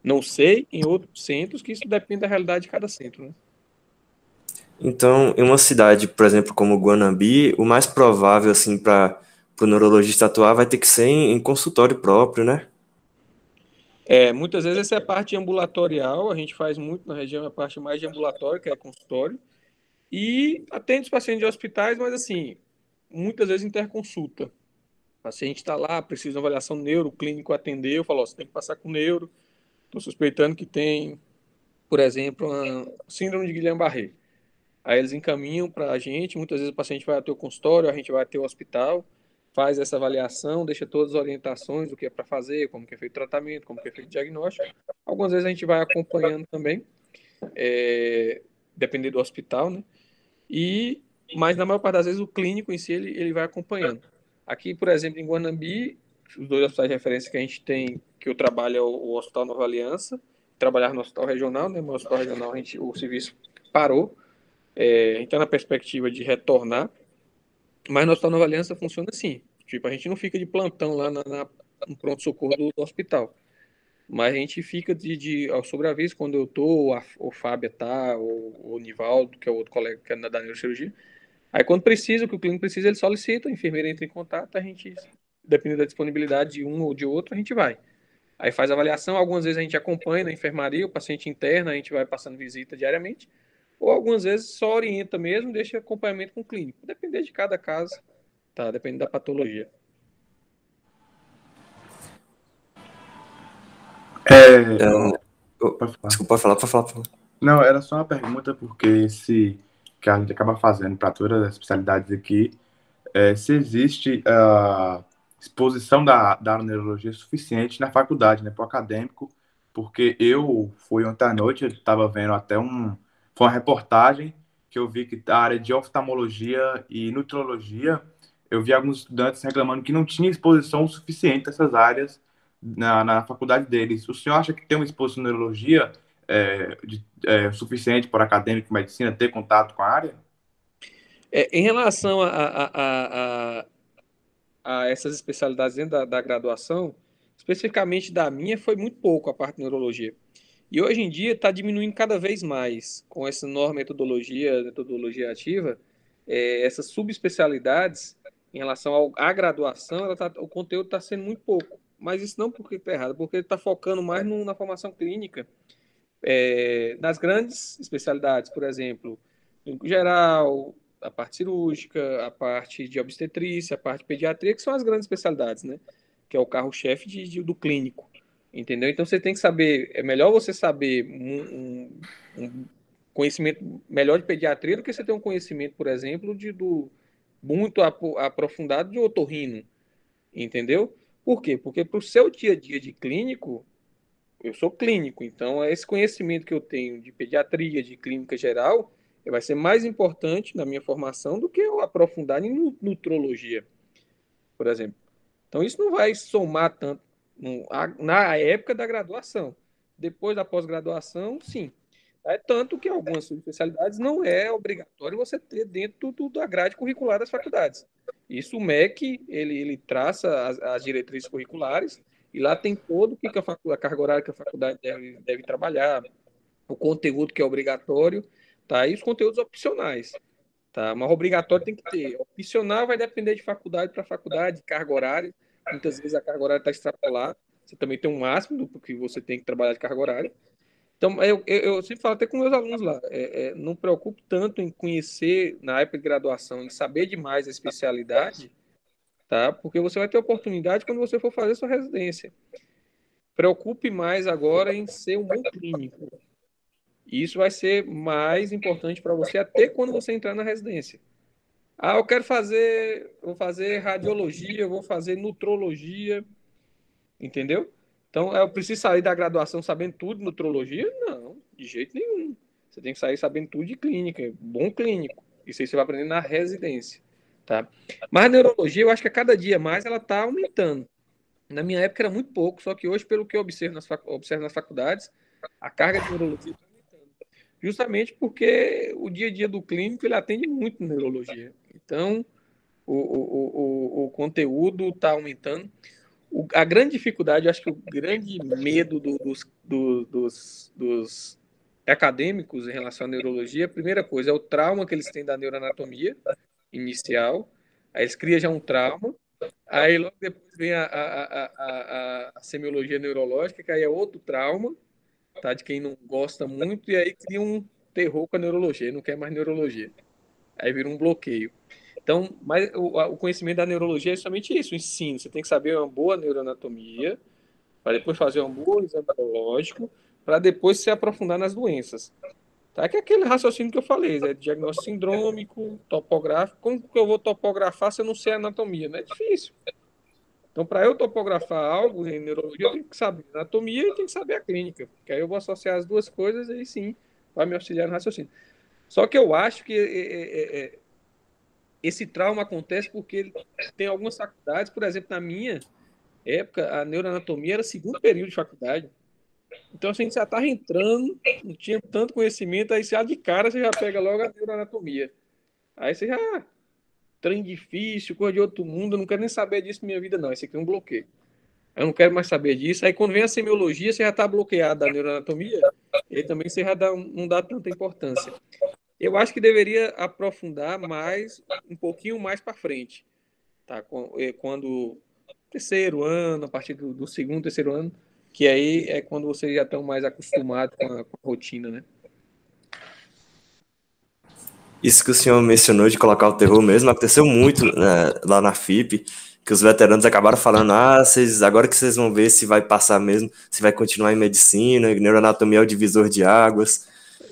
Não sei em outros centros, que isso depende da realidade de cada centro, né? Então, em uma cidade, por exemplo, como Guanambi, o mais provável, assim, para o neurologista atuar vai ter que ser em, em, consultório próprio, né? É, muitas vezes essa é a parte ambulatorial, a gente faz muito na região a parte mais de ambulatório, que é consultório, e atende os pacientes de hospitais, mas assim, muitas vezes interconsulta. O paciente está lá, precisa de uma avaliação neuro, o clínico atendeu, falou, você tem que passar com neuro, estou suspeitando que tem, por exemplo, síndrome de Guillain-Barré. Aí eles encaminham para a gente, muitas vezes o paciente vai até o consultório, a gente vai até o hospital, faz essa avaliação, deixa todas as orientações do que é para fazer, como que é feito o tratamento, como que é feito o diagnóstico. Algumas vezes a gente vai acompanhando também, é, dependendo do hospital, né? E, mas na maior parte das vezes o clínico em si, ele, ele vai acompanhando. Aqui, por exemplo, em Guanambi, os dois hospitais de referência que a gente tem, que eu trabalho é o, o Hospital Nova Aliança, trabalhar no Hospital Regional, né? No Hospital Regional a gente, o serviço parou, é, a está na perspectiva de retornar, mas no Hospital Nova Aliança funciona assim. Tipo, a gente não fica de plantão lá na, na no pronto-socorro do, do, hospital. Mas a gente fica de, de sobre aviso quando eu tô, a, o Fábio tá, ou o Nivaldo, que é o outro colega que é da neurocirurgia. Aí quando precisa, o que o clínico precisa, ele solicita, a enfermeira entra em contato, a gente, dependendo da disponibilidade de um ou de outro, a gente vai. Aí faz avaliação, algumas vezes a gente acompanha na enfermaria, o paciente interna, a gente vai passando visita diariamente ou algumas vezes só orienta mesmo, deixa acompanhamento com o clínico. Depender de cada caso, tá? Depende da patologia. É, pode falar. Desculpa, pode falar, pode falar, pode falar. Não, era só uma pergunta, porque se que a gente acaba fazendo para todas as especialidades aqui, é, se existe a exposição da, da neurologia suficiente na faculdade, né, para o acadêmico, porque eu fui ontem à noite, eu estava vendo até um, foi uma reportagem que eu vi que a área de oftalmologia e nutrologia, eu vi alguns estudantes reclamando que não tinha exposição suficiente dessas áreas na, na faculdade deles. O senhor acha que tem uma exposição de neurologia é, de, é, suficiente para acadêmico de medicina ter contato com a área? É, em relação a, a, a, a, essas especialidades dentro da, da graduação, especificamente da minha, foi muito pouco a parte de neurologia. E hoje em dia está diminuindo cada vez mais com essa nova metodologia, metodologia ativa, é, essas subespecialidades em relação à graduação, tá, o conteúdo está sendo muito pouco. Mas isso não porque está errado, porque ele está focando mais no, na formação clínica. É, nas grandes especialidades, por exemplo, clínico geral, a parte cirúrgica, a parte de obstetrícia, a parte de pediatria, que são as grandes especialidades, né? Que é o carro-chefe do clínico. Entendeu? Então você tem que saber, é melhor você saber um, um, um conhecimento melhor de pediatria do que você ter um conhecimento, por exemplo, de do muito aprofundado de otorrino. Entendeu? Por quê? Porque para o seu dia a dia de clínico, eu sou clínico, então esse conhecimento que eu tenho de pediatria, de clínica geral, vai ser mais importante na minha formação do que eu aprofundar em nutrologia, por exemplo. Então, isso não vai somar tanto na época da graduação. Depois da pós-graduação, sim. É tanto que algumas especialidades não é obrigatório você ter dentro do, da grade curricular das faculdades. Isso o MEC, ele, ele traça as, as diretrizes curriculares e lá tem todo o que a, a carga horária que a faculdade deve, deve trabalhar, o conteúdo que é obrigatório, tá? E os conteúdos opcionais, tá? Mas obrigatório tem que ter. Opcional vai depender de faculdade para faculdade, carga horária. Muitas vezes a carga horária está extrapolada. Você também tem um máximo do que você tem que trabalhar de carga horária. Então, eu, eu, eu sempre falo até com meus alunos lá, é, é, não preocupo tanto em conhecer, na época de graduação, em saber demais a especialidade, tá? Porque você vai ter oportunidade quando você for fazer sua residência. Preocupe mais agora em ser um bom clínico. Isso vai ser mais importante para você até quando você entrar na residência. Ah, eu quero fazer, vou fazer radiologia, vou fazer nutrologia, entendeu? Então, eu preciso sair da graduação sabendo tudo de nutrologia? Não, de jeito nenhum. Você tem que sair sabendo tudo de clínica, bom clínico. Isso aí você vai aprender na residência, tá? Mas a neurologia, eu acho que a cada dia mais ela está aumentando. Na minha época era muito pouco, só que hoje, pelo que eu observo nas, fac... observo nas faculdades, a carga de neurologia está aumentando. Justamente porque o dia a dia do clínico ele atende muito neurologia. Então, o, o, o, o conteúdo está aumentando. O, a grande dificuldade, eu acho que o grande medo do, dos, do, dos, dos acadêmicos em relação à neurologia, a primeira coisa é o trauma que eles têm da neuroanatomia inicial. Aí eles criam já um trauma. Aí logo depois vem a, a, a, a, a semiologia neurológica, que aí é outro trauma, tá? De quem não gosta muito, e aí cria um terror com a neurologia, não quer mais neurologia. Aí vira um bloqueio. Então, mas o, o, conhecimento da neurologia é justamente isso, o ensino. Você tem que saber uma boa neuroanatomia, para depois fazer um bom exame neurológico, para depois se aprofundar nas doenças. Tá? Que é aquele raciocínio que eu falei, é diagnóstico sindrômico, topográfico. Como que eu vou topografar se eu não sei anatomia? Não é difícil. Então, para eu topografar algo em neurologia, eu tenho que saber anatomia e tenho que saber a clínica. Porque aí eu vou associar as duas coisas e sim, vai me auxiliar no raciocínio. Só que eu acho que é, é, é, esse trauma acontece porque tem algumas faculdades, por exemplo, na minha época, a neuroanatomia era segundo período de faculdade. Então, assim, você já estava entrando, não tinha tanto conhecimento, aí já de cara você já pega logo a neuroanatomia. Aí você já. Trem difícil, coisa de outro mundo, eu não quero nem saber disso na minha vida, não. Esse aqui é um bloqueio. Eu não quero mais saber disso. Aí quando vem a semiologia, você já está bloqueado da neuroanatomia, e aí também você já dá, não dá tanta importância. Eu acho que deveria aprofundar mais, um pouquinho mais para frente, tá? Eh, quando terceiro ano, a partir do, do, segundo, terceiro ano, que aí é quando vocês já estão mais acostumados com a, com a rotina, né? Isso que o senhor mencionou de colocar o terror mesmo aconteceu muito né, lá na FIP, que os veteranos acabaram falando, ah, vocês, agora que vocês vão ver se vai passar mesmo, se vai continuar em medicina, neuroanatomia é o divisor de águas.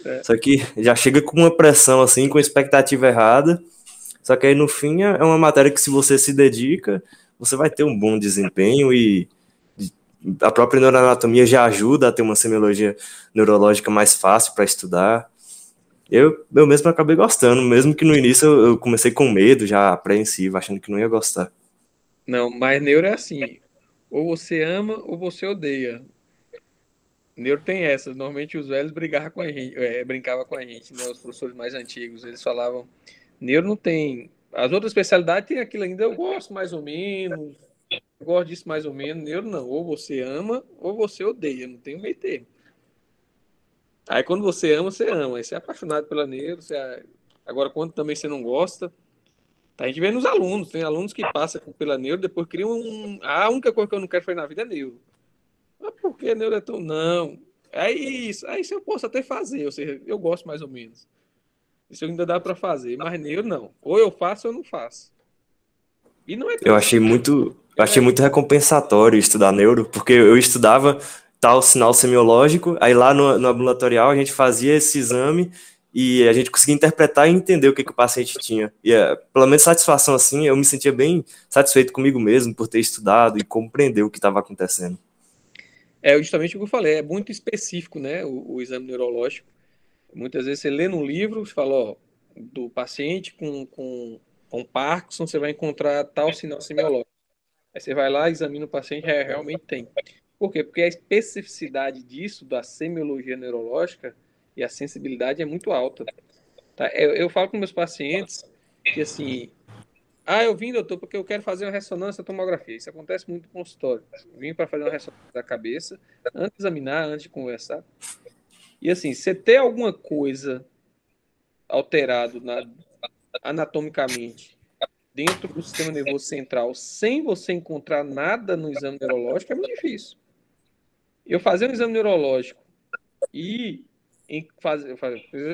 É. Só que já chega com uma pressão assim, com expectativa errada. Só que aí no fim é uma matéria que se você se dedica, você vai ter um bom desempenho e a própria neuroanatomia já ajuda a ter uma semiologia neurológica mais fácil para estudar. Eu, eu mesmo acabei gostando, mesmo que no início eu comecei com medo, já apreensivo, achando que não ia gostar. Não, mas neuro é assim, ou você ama ou você odeia. Neuro tem essa. Normalmente os velhos brigavam com a gente, é, brincavam com a gente, né? Os professores mais antigos, eles falavam, neuro não tem. As outras especialidades tem aquilo ainda, eu gosto mais ou menos, eu gosto disso mais ou menos. Neuro não. Ou você ama, ou você odeia, não tem meio termo. Aí quando você ama, você ama. Aí você é apaixonado pela neuro, você é... agora quando também você não gosta. Tá, a gente vê nos alunos, tem alunos que passam pela neuro, depois criam um. Ah, a única coisa que eu não quero fazer na vida é neuro. Mas por que neuretão? Não. É isso. É isso eu posso até fazer. Ou seja, eu gosto mais ou menos. Isso ainda dá para fazer. Mas neuro não. Ou eu faço ou eu não faço. E não é Eu achei muito. Eu achei muito recompensatório estudar neuro, porque eu estudava tal sinal semiológico, aí lá no, no ambulatorial a gente fazia esse exame e a gente conseguia interpretar e entender o que, que o paciente tinha. E é, pelo menos satisfação assim, eu me sentia bem satisfeito comigo mesmo por ter estudado e compreender o que estava acontecendo. É justamente o que eu falei, é muito específico, né, o, o exame neurológico. Muitas vezes você lê no livro, você fala, ó, do paciente com, com, com Parkinson, você vai encontrar tal sinal semiológico. Aí você vai lá, examina o paciente, é, realmente tem. Por quê? Porque a especificidade disso, da semiologia neurológica e a sensibilidade é muito alta. Tá? Eu, eu falo com meus pacientes que, assim, ah, eu vim, doutor, porque eu quero fazer uma ressonância tomografia. Isso acontece muito no consultório. Eu vim para fazer uma ressonância da cabeça, antes de examinar, antes de conversar. E assim, você ter alguma coisa alterado na, anatomicamente dentro do sistema nervoso central sem você encontrar nada no exame neurológico é muito difícil. Eu fazer um exame neurológico e fazer,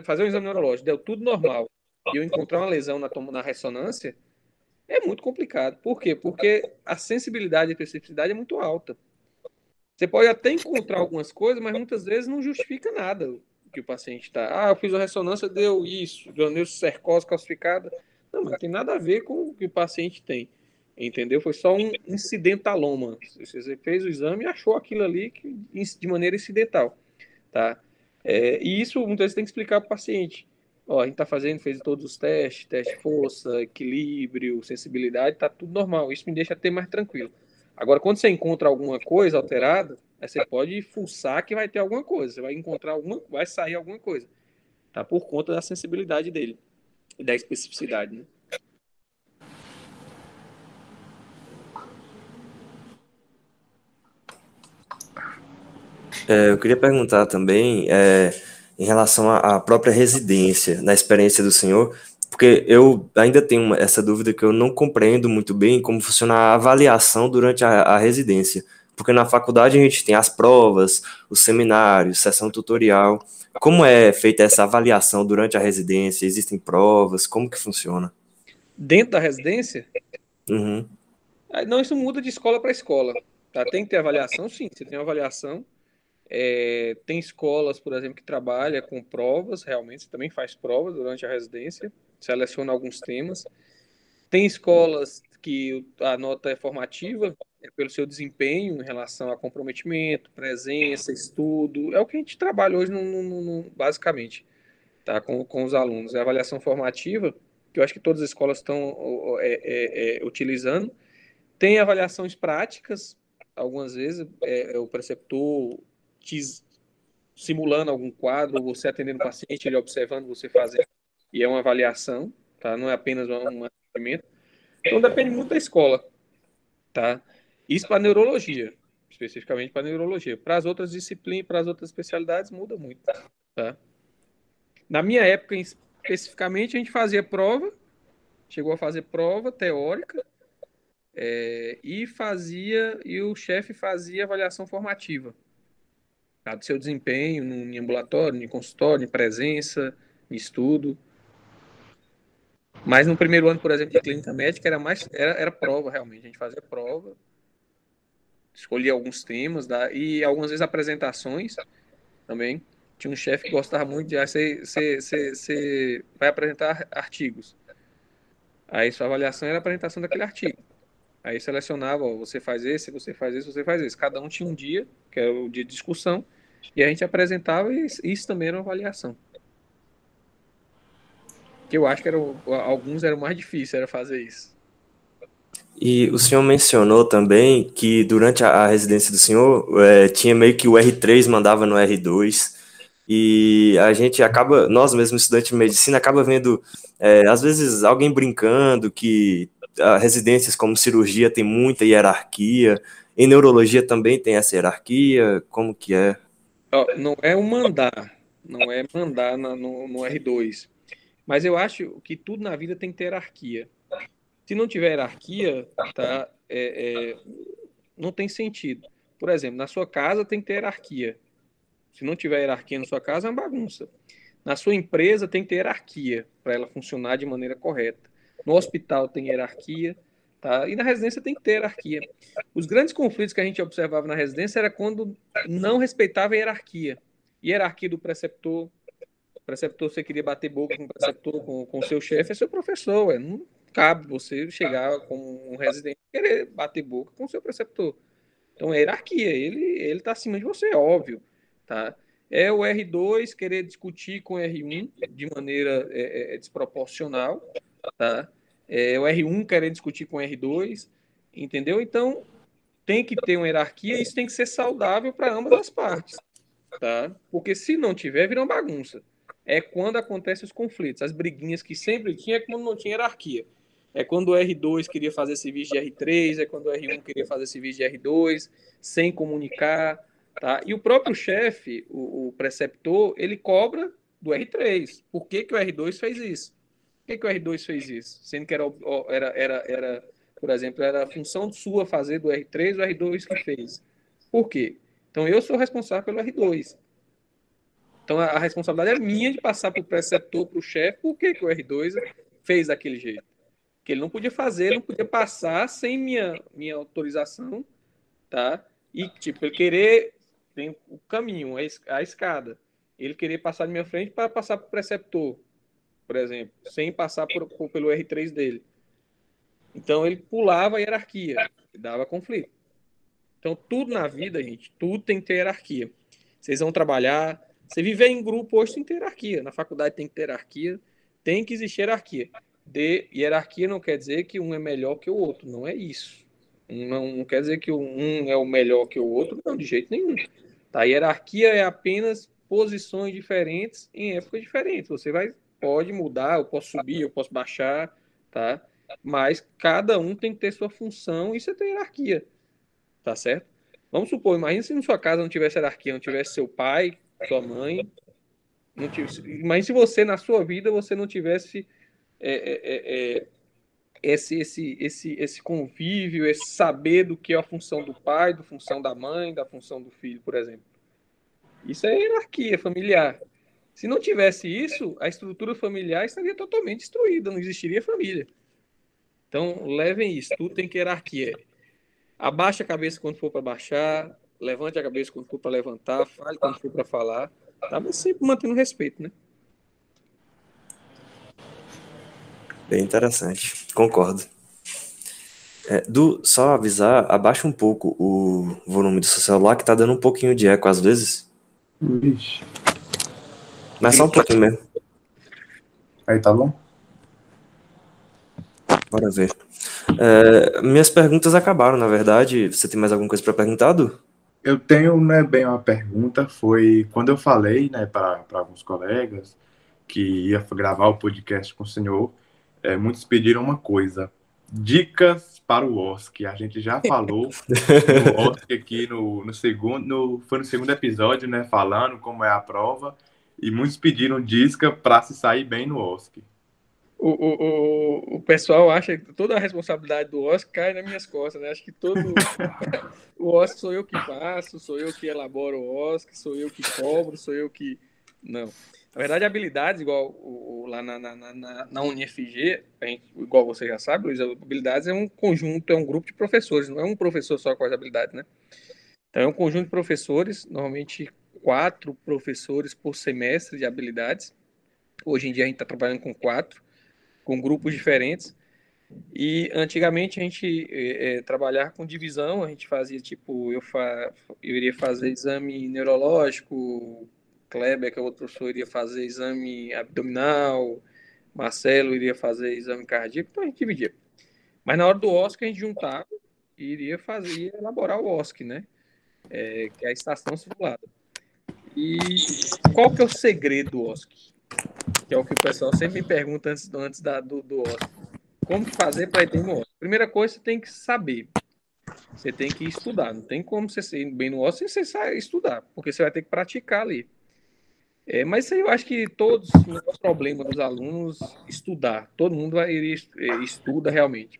fazer um exame neurológico, deu tudo normal, e eu encontrar uma lesão na, na ressonância, é muito complicado. Por quê? Porque a sensibilidade e a especificidade é muito alta. Você pode até encontrar algumas coisas, mas muitas vezes não justifica nada que o paciente está. Ah, eu fiz a ressonância, deu isso, deu cercose calcificada. Não, mas não tem nada a ver com o que o paciente tem. Entendeu? Foi só um incidentaloma. Você fez o exame e achou aquilo ali que, de maneira incidental. Tá? É, e isso muitas vezes tem que explicar para o paciente. Ó, a gente está fazendo, fez todos os testes, teste força, equilíbrio, sensibilidade, tá tudo normal. Isso me deixa até mais tranquilo. Agora, quando você encontra alguma coisa alterada, você pode fuçar que vai ter alguma coisa. Você vai encontrar alguma, vai sair alguma coisa. Tá? Por conta da sensibilidade dele e da especificidade, né? É, eu queria perguntar também é, em relação à própria residência, na experiência do senhor, porque eu ainda tenho uma, essa dúvida que eu não compreendo muito bem como funciona a avaliação durante a, a residência. Porque na faculdade a gente tem as provas, os seminários, sessão tutorial. Como é feita essa avaliação durante a residência? Existem provas? Como que funciona? Dentro da residência? Uhum. Não, isso muda de escola para escola. Tá? Tem que ter avaliação, sim. Você tem avaliação. É, tem escolas, por exemplo, que trabalha com provas, realmente, você também faz provas durante a residência, seleciona alguns temas. Tem escolas que a nota é formativa, é pelo seu desempenho em relação a comprometimento, presença, estudo. É o que a gente trabalha hoje, no, no, no, basicamente, tá? com, com os alunos. É a avaliação formativa, que eu acho que todas as escolas estão é, é, é, utilizando. Tem avaliações práticas, algumas vezes é, é o preceptor simulando algum quadro, você atendendo o paciente, ele observando você fazer, e é uma avaliação, tá? Não é apenas um atendimento. Então depende muito da escola, tá? Isso para neurologia, especificamente para neurologia. Para as outras disciplinas, para as outras especialidades muda muito, tá? Na minha época, especificamente, a gente fazia prova, chegou a fazer prova teórica, é, e fazia, e o chefe fazia avaliação formativa tá? do seu desempenho em ambulatório, em consultório, em presença, em estudo. Mas no primeiro ano, por exemplo, de clínica médica, era mais era, era prova realmente. A gente fazia prova, escolhia alguns temas, da, e algumas vezes apresentações também. Tinha um chefe que gostava muito de. Você, você, você, você vai apresentar artigos. Aí sua avaliação era a apresentação daquele artigo. Aí selecionava, ó, você faz esse, você faz esse, você faz esse. Cada um tinha um dia, que era o dia de discussão, e a gente apresentava e isso também era uma avaliação. Que eu acho que era, alguns eram mais difíceis, era fazer isso. E o senhor mencionou também que durante a, a residência do senhor é, tinha meio que o R3 mandava no R2 e a gente acaba, nós mesmos estudantes de medicina, acaba vendo é, às vezes alguém brincando que residências como cirurgia tem muita hierarquia, em neurologia também tem essa hierarquia, como que é? Não é um mandar, não é mandar no, no R2, mas eu acho que tudo na vida tem que ter hierarquia. Se não tiver hierarquia, tá, é, é, não tem sentido. Por exemplo, na sua casa tem que ter hierarquia. Se não tiver hierarquia na sua casa, é uma bagunça. Na sua empresa tem que ter hierarquia para ela funcionar de maneira correta. No hospital tem hierarquia, tá? E na residência tem que ter hierarquia. Os grandes conflitos que a gente observava na residência era quando não respeitava a hierarquia. Hierarquia do preceptor. Preceptor, você queria bater boca com o preceptor, com o seu chefe, é seu professor. Ué. Não cabe você chegar como um residente e querer bater boca com o seu preceptor. Então, é hierarquia. Ele ele está acima de você, óbvio, tá? é o R2 querer discutir com o R1 de maneira é, é, desproporcional, tá? É o R1 querer discutir com o R2, entendeu? Então, tem que ter uma hierarquia e isso tem que ser saudável para ambas as partes, tá? Porque se não tiver, vira uma bagunça. É quando acontecem os conflitos, as briguinhas que sempre tinha é quando não tinha hierarquia. É quando o R2 queria fazer serviço de R3, é quando o R1 queria fazer serviço de R2, sem comunicar, tá? E o próprio chefe, o, o, preceptor, ele cobra do R3. Por que, que o R2 fez isso? Por que, que o R2 fez isso? Sendo que era, era, era, era, por exemplo, era a função sua fazer do R3, o R2 que fez. Por quê? Então eu sou responsável pelo R2. Então a, a responsabilidade é minha de passar para o preceptor, para o chefe, por que, que o R2 fez daquele jeito que ele não podia fazer, não podia passar sem minha, minha autorização, tá? E, tipo, ele querer, tem o caminho, a escada, ele querer passar na minha frente para passar para o preceptor, por exemplo, sem passar por, por, pelo R3 dele. Então, ele pulava a hierarquia, dava conflito. Então, tudo na vida, gente, tudo tem que ter hierarquia. Vocês vão trabalhar, você viver em grupo hoje tem que ter hierarquia, na faculdade tem que ter hierarquia, tem que existir hierarquia de hierarquia não quer dizer que um é melhor que o outro, não é isso. Não, não quer dizer que um é o melhor que o outro, não, de jeito nenhum. Tá? Hierarquia é apenas posições diferentes em épocas diferentes. Você vai pode mudar, eu posso subir, eu posso baixar, tá? Mas cada um tem que ter sua função e você tem hierarquia, tá certo? Vamos supor, imagine se na sua casa não tivesse hierarquia, não tivesse seu pai, sua mãe, não tivesse, imagine se você na sua vida você não tivesse é é, é, é, esse, esse, esse, esse convívio, esse saber do que é a função do pai, da função da mãe, da função do filho, por exemplo. Isso é hierarquia familiar. Se não tivesse isso, a estrutura familiar estaria totalmente destruída, não existiria família. Então, levem isso, tudo tem que hierarquia. Abaixe a cabeça quando for para baixar, levante a cabeça quando for para levantar, fale quando for para falar, tá? mas sempre mantendo respeito, né? Bem interessante, concordo. É, du, só avisar, abaixa um pouco o volume do seu celular, que tá dando um pouquinho de eco às vezes. Ixi. Mas só um pouquinho mesmo. Aí tá bom? Bora ver. É, minhas perguntas acabaram, na verdade. Você tem mais alguma coisa para perguntar, Du? Eu tenho, não é bem uma pergunta, foi quando eu falei, né, para alguns colegas que ia gravar o podcast com o senhor, é, muitos pediram uma coisa: dicas para o OSC. A gente já falou no OSC aqui no, no segundo, no, foi no segundo episódio, né? Falando como é a prova. E muitos pediram dica para se sair bem no OSC. O, o, o, o pessoal acha que toda a responsabilidade do OSC cai nas minhas costas, né? Acho que todo. o OSC sou eu que faço, sou eu que elaboro o OSC, sou eu que cobro, sou eu que. Não. Na verdade, habilidades, igual o, lá na, na, na, na UniFG, gente, igual você já sabe, Luiz, habilidades é um conjunto, é um grupo de professores, não é um professor só com as habilidades, né? Então, é um conjunto de professores, normalmente quatro professores por semestre de habilidades. Hoje em dia a gente está trabalhando com quatro, com grupos diferentes. E antigamente a gente é, com divisão, a gente fazia tipo, eu, fa eu iria fazer exame neurológico, Kleber, que é outro professor, iria fazer exame abdominal, Marcelo iria fazer exame cardíaco, então a gente dividia. Mas na hora do OSC a gente juntava e iria fazer, elaborar o OSC, né? É, que é a estação simulada. E qual que é o segredo do OSC? Que é o que o pessoal sempre me pergunta antes, antes da, do, do OSC. Como fazer para ir no OSC? Primeira coisa, você tem que saber. Você tem que estudar. Não tem como você ser bem no OSC sem você estudar, porque você vai ter que praticar ali. É, mas isso aí eu acho que todos, o problema dos alunos estudar. Todo mundo vai, é, estuda realmente.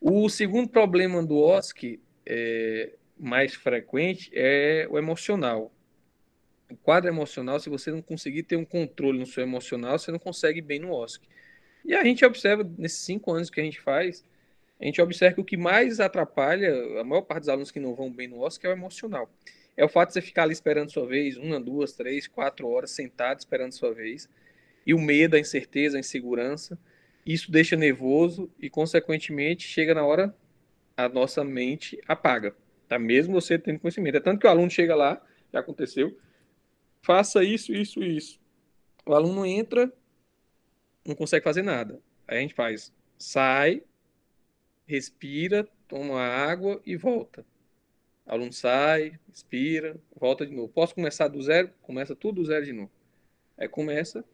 O segundo problema do OSC, é, mais frequente, é o emocional. O quadro emocional, se você não conseguir ter um controle no seu emocional, você não consegue bem no OSC. E a gente observa, nesses cinco anos que a gente faz, a gente observa que o que mais atrapalha a maior parte dos alunos que não vão bem no OSC é o emocional é o fato de você ficar ali esperando sua vez, uma, duas, três, quatro horas sentado esperando sua vez, e o medo, a incerteza, a insegurança, isso deixa nervoso e, consequentemente, chega na hora, a nossa mente apaga, tá? Mesmo você tendo conhecimento. É tanto que o aluno chega lá, já aconteceu, faça isso, isso, isso. O aluno entra, não consegue fazer nada. Aí a gente faz, sai, respira, toma água e volta. O aluno sai, respira, volta de novo. Posso começar do zero? Começa tudo do zero de novo. Aí começa,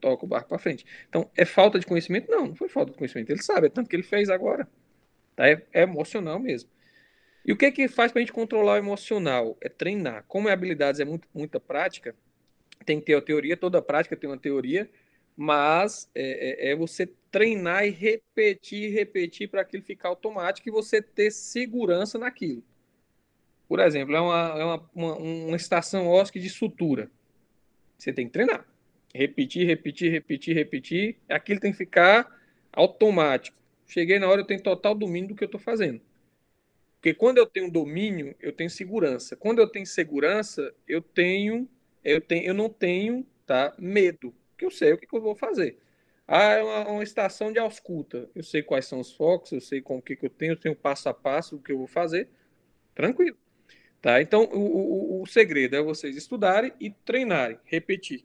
toca o barco para frente. Então, é falta de conhecimento? Não, não foi falta de conhecimento. Ele sabe, é tanto que ele fez agora. Tá? É, é emocional mesmo. E o que é que faz para a gente controlar o emocional? É treinar. Como é habilidades é muito, muita prática, tem que ter a teoria, toda prática tem uma teoria, mas é, é, é você treinar e repetir, repetir para aquilo ficar automático e você ter segurança naquilo. Por exemplo, é uma, é uma, uma, uma estação OSC de sutura. Você tem que treinar. Repetir, repetir, repetir, repetir. Aquilo tem que ficar automático. Cheguei na hora, eu tenho total domínio do que eu estou fazendo. Porque quando eu tenho domínio, eu tenho segurança. Quando eu tenho segurança, eu tenho, eu tenho, eu não tenho, tá, medo, porque eu sei o que, que eu vou fazer. Ah, é uma, uma, estação de ausculta. Eu sei quais são os focos, eu sei com o que, que eu tenho, eu tenho passo a passo o que eu vou fazer. Tranquilo. Tá? Então, o, o, o segredo é vocês estudarem e treinarem, repetir.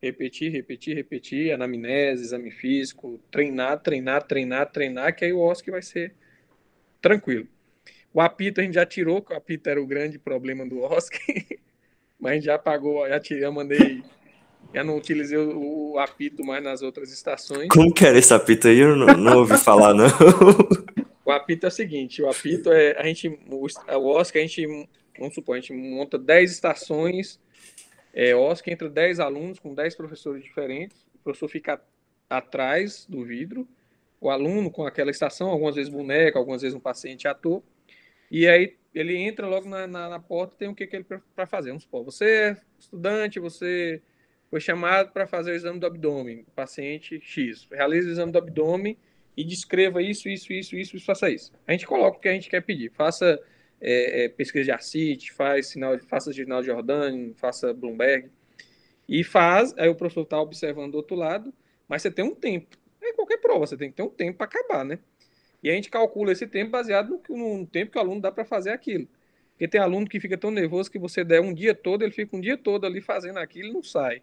Repetir, repetir, repetir, anamnese, exame físico, treinar, treinar, treinar, treinar, que aí o OSC vai ser tranquilo. O apito a gente já tirou, que o apito era o grande problema do Oscar, mas a gente já pagou, já, tirei, já mandei, já não utilizei o, o, apito mais nas outras estações. Como que era esse apito aí? Eu não, não ouvi falar, não. O apito é o seguinte, o apito é, a gente, o, Oscar, a gente, vamos supor, a gente monta 10 estações, é, Oscar entre 10 alunos, com 10 professores diferentes, o professor fica atrás do vidro, o aluno com aquela estação, algumas vezes boneca, algumas vezes um paciente ator, e aí ele entra logo na, na, na porta, tem o que, que ele para fazer. Vamos supor, você é estudante, você foi chamado para fazer o exame do abdômen, paciente X. Realiza o exame do abdômen e descreva isso, isso, isso, isso, isso, faça isso. A gente coloca o que a gente quer pedir. Faça é, é, pesquisa de ACIT, faz sinal, faça sinal de Jordan, faça Bloomberg. E faz, aí o professor está observando do outro lado, mas você tem um tempo. É qualquer prova, você tem que ter um tempo para acabar, né? E a gente calcula esse tempo baseado no, no tempo que o aluno dá para fazer aquilo. Porque tem aluno que fica tão nervoso que você der um dia todo, ele fica um dia todo ali fazendo aquilo e não sai.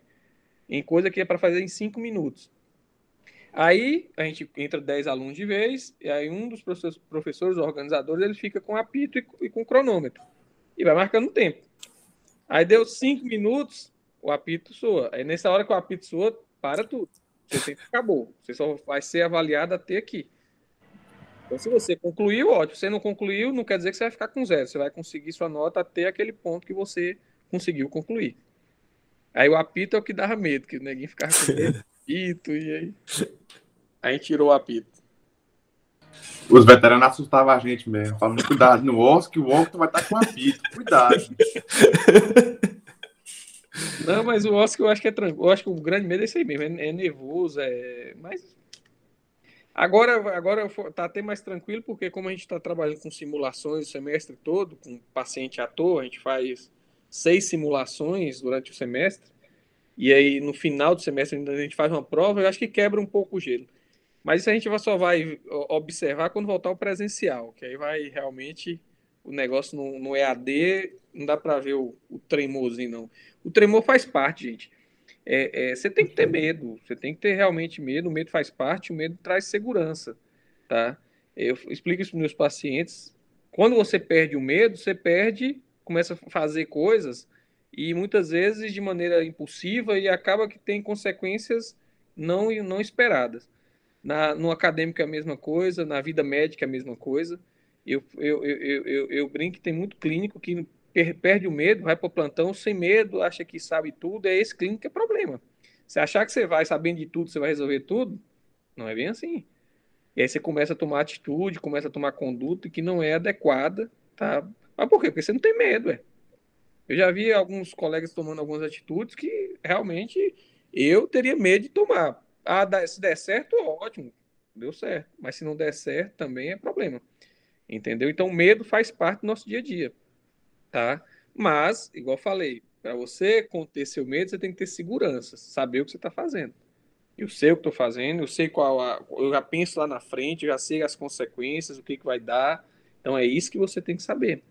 Em coisa que é para fazer em cinco minutos. Aí a gente entra 10 alunos de vez, e aí um dos professores, organizadores, ele fica com apito e, e com cronômetro. E vai marcando o tempo. Aí deu cinco minutos, o apito soa. Aí nessa hora que o apito soa, para tudo. Você tem que acabou. Você só vai ser avaliado até aqui. Então, se você concluiu, ótimo. Se você não concluiu, não quer dizer que você vai ficar com zero. Você vai conseguir sua nota até aquele ponto que você conseguiu concluir. Aí o apito é o que dava medo, que o neguinho ficava com medo, apito, e aí. Aí tirou o apito. Os veteranos assustavam a gente mesmo, falando, cuidado no Oscar, o Oscar vai estar com apito, cuidado. Não, mas o Oscar eu acho que é tranquilo. Eu acho que o grande medo é isso aí mesmo, é, é nervoso, é. Mas Agora, agora tá até mais tranquilo, porque como a gente está trabalhando com simulações o semestre todo, com paciente ator, a gente faz seis simulações durante o semestre, e aí no final do semestre a gente faz uma prova, eu acho que quebra um pouco o gelo. Mas isso a gente só vai observar quando voltar ao presencial, que aí vai realmente o negócio no, no EAD, não dá para ver o, o tremorzinho, não. O tremor faz parte, gente é, é, você tem que ter medo, você tem que ter realmente medo, o medo faz parte, o medo traz segurança, tá? Eu explico isso para meus pacientes. Quando você perde o medo, você perde, começa a fazer coisas e muitas vezes de maneira impulsiva e acaba que tem consequências não, não esperadas. Na, no acadêmico é a mesma coisa, na vida médica é a mesma coisa. Eu, eu, eu, eu, eu, brinco que tem muito clínico que perde o medo, vai para o plantão sem medo, acha que sabe tudo, é esse clínico que é problema. Se achar que você vai sabendo de tudo, você vai resolver tudo, não é bem assim. E aí você começa a tomar atitude, começa a tomar conduta que não é adequada, tá? Mas por quê? Porque você não tem medo, é. Eu já vi alguns colegas tomando algumas atitudes que realmente eu teria medo de tomar. Ah, se der certo, ótimo, deu certo. Mas se não der certo, também é problema. Entendeu? Então, medo faz parte do nosso dia a dia tá? Mas, igual falei, para você conter seu medo, você tem que ter segurança, saber o que você está fazendo. Eu sei o que estou fazendo, eu sei qual a, eu já penso lá na frente, já sei as consequências, o que, que vai dar. Então é isso que você tem que saber.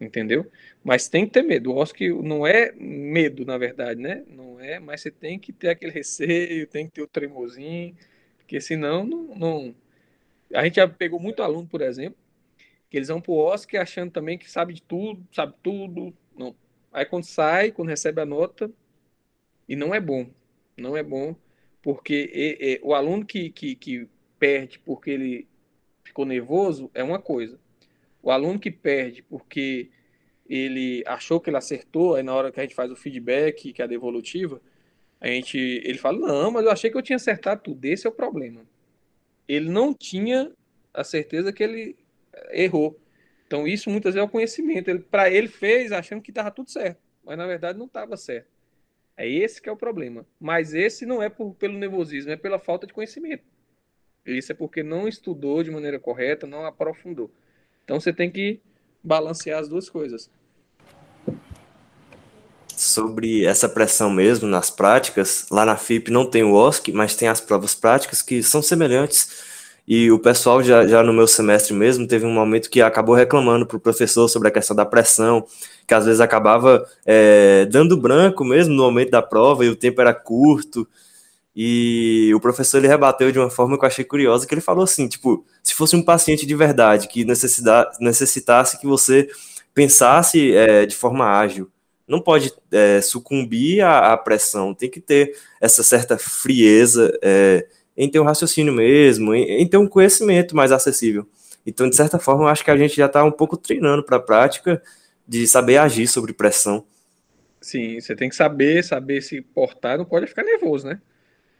entendeu? Mas tem que ter medo. O OSC não é medo, na verdade, né? Não é, mas você tem que ter aquele receio, tem que ter o tremozinho, porque senão não, não... A gente já pegou muito aluno, por exemplo, que eles vão pro OSC achando também que sabe de tudo, sabe tudo. Não. Aí quando sai, quando recebe a nota, e não é bom. Não é bom, porque e, e, o aluno que, que, que perde porque ele ficou nervoso é uma coisa. O aluno que perde porque ele achou que ele acertou, aí na hora que a gente faz o feedback, que é a devolutiva, a gente, ele fala, não, mas eu achei que eu tinha acertado tudo, esse é o problema. Ele não tinha a certeza que ele errou. Então isso muitas vezes é o conhecimento. Ele, Para ele fez achando que estava tudo certo, mas na verdade não estava certo. É esse que é o problema. Mas esse não é por, pelo nervosismo, é pela falta de conhecimento. Isso é porque não estudou de maneira correta, não aprofundou. Então você tem que balancear as duas coisas. Sobre essa pressão mesmo nas práticas, lá na FIP não tem o OSC, mas tem as provas práticas que são semelhantes. E o pessoal já, já no meu semestre mesmo teve um momento que acabou reclamando para o professor sobre a questão da pressão, que às vezes acabava é, dando branco mesmo no momento da prova e o tempo era curto. E o professor ele rebateu de uma forma que eu achei curiosa, que ele falou assim, tipo, se fosse um paciente de verdade que necessitasse que você pensasse é, de forma ágil, não pode é, sucumbir à, à, pressão, tem que ter essa certa frieza é, em ter um raciocínio mesmo, em, em, ter um conhecimento mais acessível. Então, de certa forma, eu acho que a gente já está um pouco treinando para a prática de saber agir sobre pressão. Sim, você tem que saber, saber se portar, não pode ficar nervoso, né?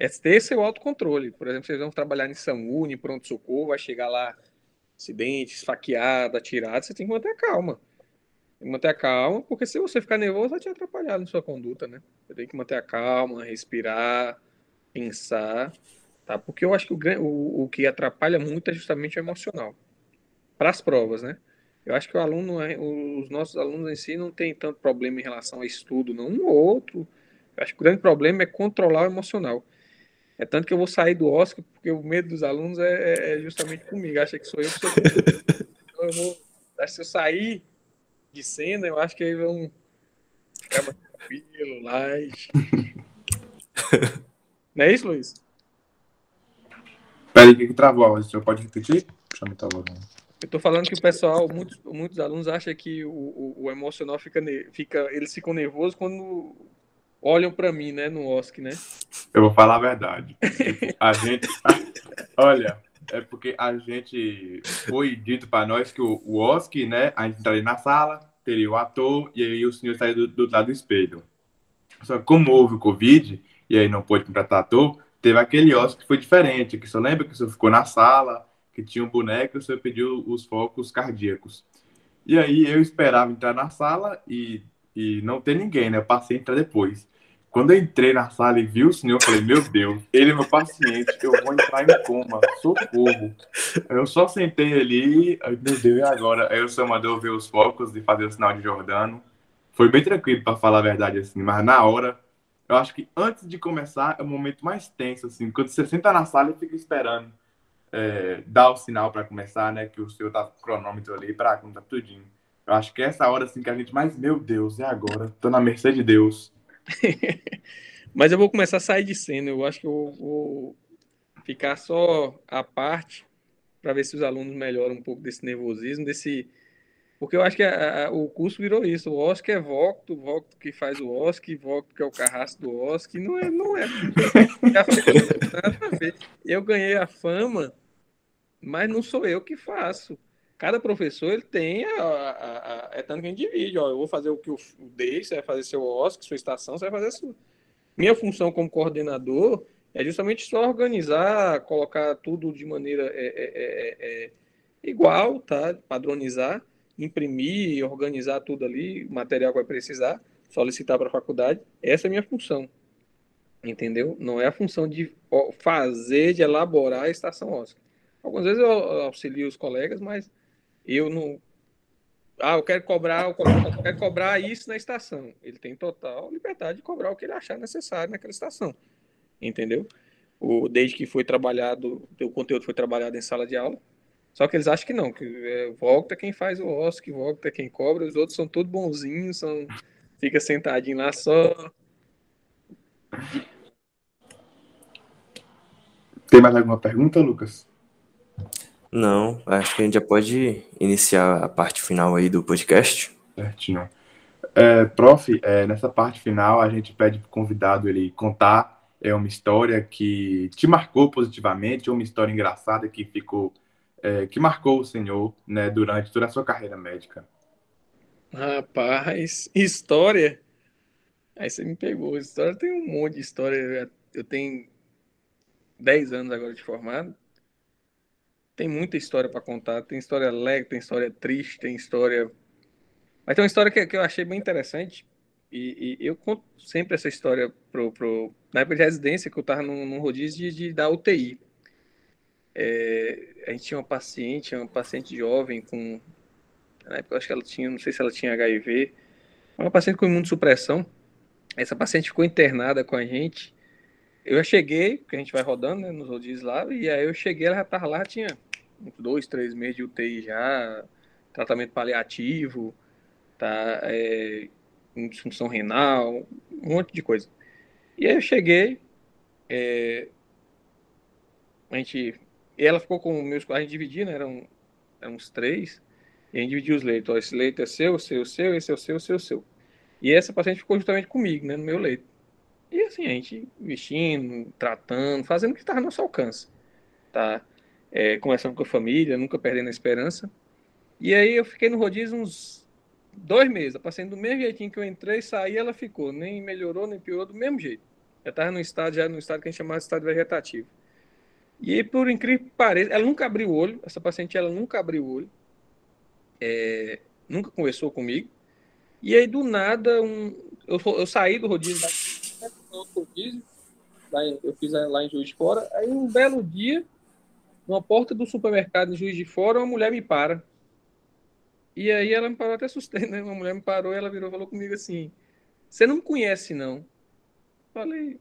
é ter seu autocontrole. Por exemplo, vocês vão trabalhar em SAMU, em pronto-socorro, vai chegar lá acidente, esfaqueado, atirado, você tem que manter a calma. Manter a calma, porque se você ficar nervoso, vai te atrapalhar na sua conduta, né? Você tem que manter a calma, respirar, pensar, tá? Porque eu acho que o, o, o que atrapalha muito é justamente o emocional. Para as provas, né? Eu acho que o aluno, é, os nossos alunos em si não tem tanto problema em relação a estudo, não. Um ou outro. Eu acho que o grande problema é controlar o emocional. É tanto que eu vou sair do Oscar, porque o medo dos alunos é, é, é justamente comigo. Acha que sou eu que sou. então eu vou. Acho que se eu sair de cena, eu acho que aí vão ficar mais tranquilo, light. Não é isso, Luiz? Peraí, que travou? O senhor pode repetir? Deixa eu me travar. Eu tô falando que o pessoal, muitos, muitos alunos acham que o, o, o emocional fica, fica. Eles ficam nervosos quando olham para mim, né, no OSC, né? Eu vou falar a verdade. A gente, olha, é porque a gente foi dito para nós que o, o OSC, né, a gente estaria na sala, teria o ator e aí o senhor estaria do, do lado do espelho. Só que como houve o Covid e aí não pôde contratar ator, teve aquele OSC que foi diferente, que só lembra que senhor ficou na sala, que tinha um boneco senhor pediu os focos cardíacos. E aí eu esperava entrar na sala e, e não ter ninguém, né? Eu passei a entrar depois. Quando eu entrei na sala e vi o senhor, eu falei, meu Deus, ele é meu paciente, eu vou entrar em coma, socorro. Eu só sentei ali, meu Deus, e agora? Aí o senhor mandou ver os focos e fazer o sinal de Jordano. Foi bem tranquilo, para falar a verdade, assim, mas na hora, eu acho que antes de começar é o momento mais tenso, assim, quando você senta na sala e fica esperando é, dar o sinal para começar, né, que o senhor tá com o cronômetro ali para contar tudinho. Eu acho que é essa hora, assim, que a gente mais, meu Deus, é agora, tô na mercê de Deus. Mas eu vou começar a sair de cena. Eu acho que eu vou ficar só à parte para ver se os alunos melhoram um pouco desse nervosismo, desse. Porque eu acho que a, a, o curso virou isso. O Oscar é Vocto, Vocto que faz o Oscar, Vocto que é o carrasco do Oscar. Não é, não é. Eu ganhei a fama, mas não sou eu que faço cada professor ele tem a, a, é tanto que a gente divide, ó, eu vou fazer o que o DEI, você vai fazer seu OSC, sua estação, você vai fazer a sua. Minha função como coordenador é justamente só organizar, colocar tudo de maneira é, é, é, é igual, tá? Padronizar, imprimir, organizar tudo ali, o material que vai precisar, solicitar para a faculdade. Essa é a minha função. Entendeu? Não é a função de fazer, de elaborar a estação OSC. Algumas vezes eu auxilio os colegas, mas eu não. Ah, eu quero cobrar, eu quero cobrar isso na estação. Ele tem total liberdade de cobrar o que ele achar necessário naquela estação. Entendeu? O, desde que foi trabalhado, o conteúdo foi trabalhado em sala de aula, Só que eles acham que não, que é, volta quem faz o osso, que volta quem cobra, os outros são todos bonzinhos, são, fica sentadinho lá só. Tem mais alguma pergunta, Lucas? Não, acho que a gente já pode iniciar a parte final aí do podcast. Certinho. É, prof, é, nessa parte final a gente pede para o convidado ele contar é uma história que te marcou positivamente, ou uma história engraçada que ficou é, que marcou o senhor né, durante toda a sua carreira médica? Rapaz, história? Aí você me pegou. História tem um monte de história. Eu tenho 10 anos agora de formado. Tem muita história para contar. Tem história alegre, tem história triste, tem história. Mas tem uma história que, que eu achei bem interessante. E, e, eu conto sempre essa história pro, pro, na época de residência, que eu estava num, num rodízio de, de, da UTI. É, a gente tinha uma paciente, uma paciente jovem com. Na época acho que ela tinha, não sei se ela tinha HIV, uma paciente com imunossupressão. Essa paciente ficou internada com a gente. Eu já cheguei, porque a gente vai rodando né, nos rodízios lá, e aí eu cheguei, ela já estava lá, tinha dois, três meses de UTI já, tratamento paliativo, tá, é, disfunção renal, um monte de coisa. E aí eu cheguei, é, a gente e ela ficou com meus. A gente dividia, né? Eram, eram uns três. E a gente dividia os leitos. Ó, esse leito é seu, seu, seu, esse é o seu, seu, seu. E essa paciente ficou justamente comigo, né? No meu leito. E assim, a gente vestindo, tratando, fazendo o que estava no nosso alcance. Tá? É, conversando com a família, nunca perdendo a esperança. E aí eu fiquei no rodízio uns dois meses. A paciente do mesmo jeitinho que eu entrei, saí, ela ficou. Nem melhorou, nem piorou, do mesmo jeito. Já estava no estado, já no estado que a gente chamava de estado vegetativo. E por incrível que pareça, ela nunca abriu o olho, essa paciente ela nunca abriu o olho, é, nunca conversou comigo. E aí, do nada, um, eu, eu saí do rodízio, lá eu fiz lá em Juiz de Fora. Aí, um belo dia, numa porta do supermercado em Juiz de Fora, uma mulher me para. E aí ela me parou, até assustei, né? Uma mulher me parou e ela virou falou comigo assim: Você não me conhece, não? Falei,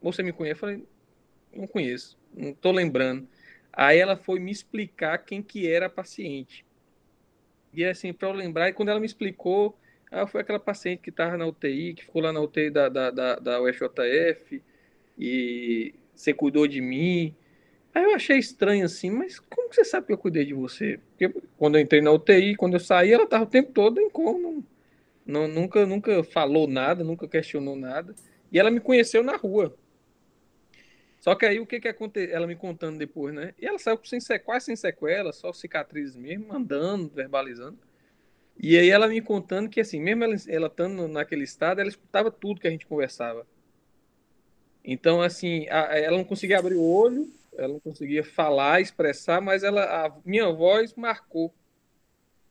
você me conhece? Falei, não conheço não estou lembrando. Aí ela foi me explicar quem que era a paciente. E assim, para eu lembrar, e quando ela me explicou, ah, foi aquela paciente que estava na UTI, que ficou lá na UTI da, da, da, da UFJF, e você cuidou de mim. Aí eu achei estranho assim, mas como você sabe que eu cuidei de você? Porque quando eu entrei na UTI, quando eu saí, ela estava o tempo todo em coma, não, não, nunca, nunca falou nada, nunca questionou nada. E ela me conheceu na rua. Só que aí o que que aconteceu? Ela me contando depois, né? E ela saiu sem sequela, sem sequela, só cicatrizes mesmo, andando, verbalizando. E aí ela me contando que assim, mesmo ela, ela estando naquele estado, ela escutava tudo que a gente conversava. Então, assim, a, ela não conseguia abrir o olho, ela não conseguia falar, expressar, mas ela, a minha voz marcou.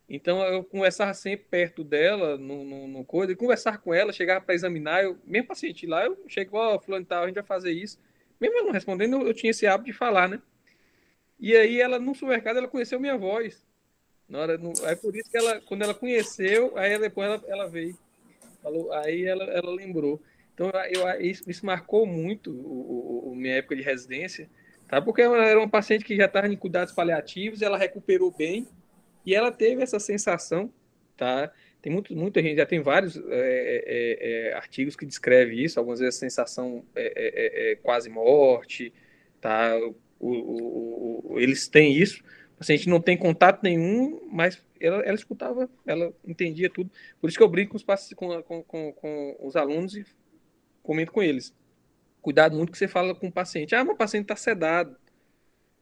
Então eu conversava sempre perto dela, no, no, no coisa, e conversar com ela, chegava para examinar, eu, mesmo paciente lá, eu chego, ó, oh, fulano tal, a gente vai fazer isso. Mesmo não respondendo, eu tinha esse hábito de falar, né? E aí ela, no supermercado, ela conheceu minha voz. Na hora, no, aí por isso que ela, quando ela conheceu, aí depois ela, ela veio. Falou, aí ela, ela lembrou. Então eu, isso, isso marcou muito o, o, o, minha época de residência, tá? Porque ela era uma paciente que já estava em cuidados paliativos, ela recuperou bem e ela teve essa sensação, tá? Tem muito, muita gente, já tem vários é, é, artigos que descrevem isso, algumas vezes a sensação é, quase morte, tá? O, o, o, eles têm isso, a gente não tem contato nenhum, mas ela, ela escutava, ela entendia tudo. Por isso que eu brinco com os, com, com, com os alunos e comento com eles. Cuidado muito que você fala com o paciente. Ah, meu paciente está sedado.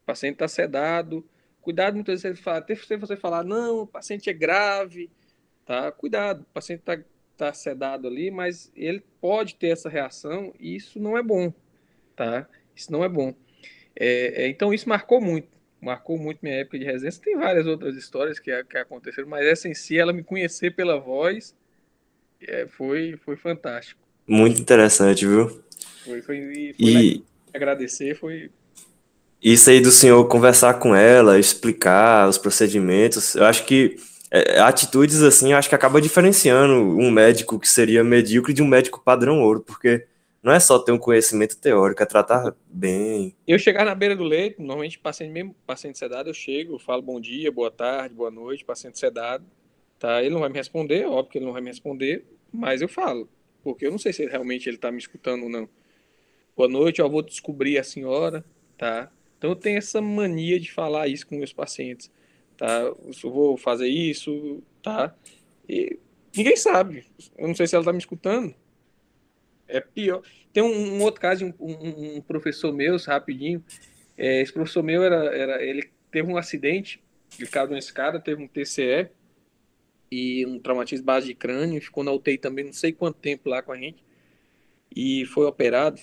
O paciente está sedado. Cuidado muitas vezes você fala, até você falar, não, o paciente é grave tá? Cuidado, o paciente está tá sedado ali, mas ele pode ter essa reação e isso não é bom, tá? Isso não é bom. É, é, então isso marcou muito, marcou muito minha época de residência. Tem várias outras histórias que, que aconteceram, mas essa em si, ela me conhecer pela voz, é, foi, foi fantástico. Muito interessante, viu? Foi, foi, foi e agradecer, foi isso aí do senhor conversar com ela, explicar os procedimentos, eu acho que é, atitudes assim, acho que acaba diferenciando um médico que seria medíocre de um médico padrão ouro, porque não é só ter um conhecimento teórico, é tratar bem. Eu chegar na beira do leito, normalmente paciente mesmo, paciente sedado, eu chego, eu falo bom dia, boa tarde, boa noite, paciente sedado, tá? Ele não vai me responder, óbvio que ele não vai me responder, mas eu falo, porque eu não sei se realmente ele está me escutando ou não. Boa noite, eu vou descobrir a senhora, tá? Então eu tenho essa mania de falar isso com meus pacientes, tá? Eu vou fazer isso, tá? E ninguém sabe. Eu não sei se ela está me escutando. É pior. Tem um, um outro caso, um, um, um, professor meu, rapidinho. É, esse professor meu era, era, ele teve um acidente, ele caiu numa escada, teve um TCE e um traumatismo base de crânio, ficou na UTI também não sei quanto tempo lá com a gente e foi operado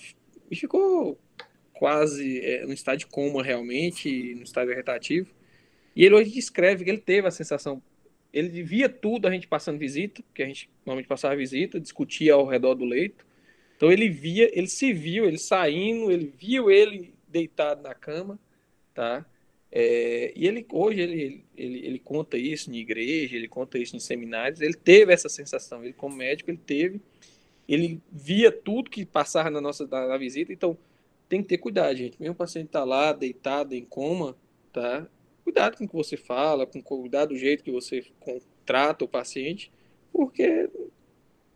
e ficou quase é, no estado de coma realmente, no estado vegetativo. E ele hoje descreve que ele teve a sensação, ele via tudo a gente passando visita, porque a gente normalmente passava visita, discutia ao redor do leito, então ele via, ele se viu, ele saindo, ele viu ele deitado na cama, tá? É, e ele hoje ele, ele, ele conta isso em igreja, ele conta isso em seminários, ele teve essa sensação, ele como médico ele teve, ele via tudo que passava na nossa na, na visita, então tem que ter cuidado, gente. Mesmo o paciente tá lá deitado em coma, tá? Cuidado com o que você fala, com cuidado do jeito que você trata o paciente, porque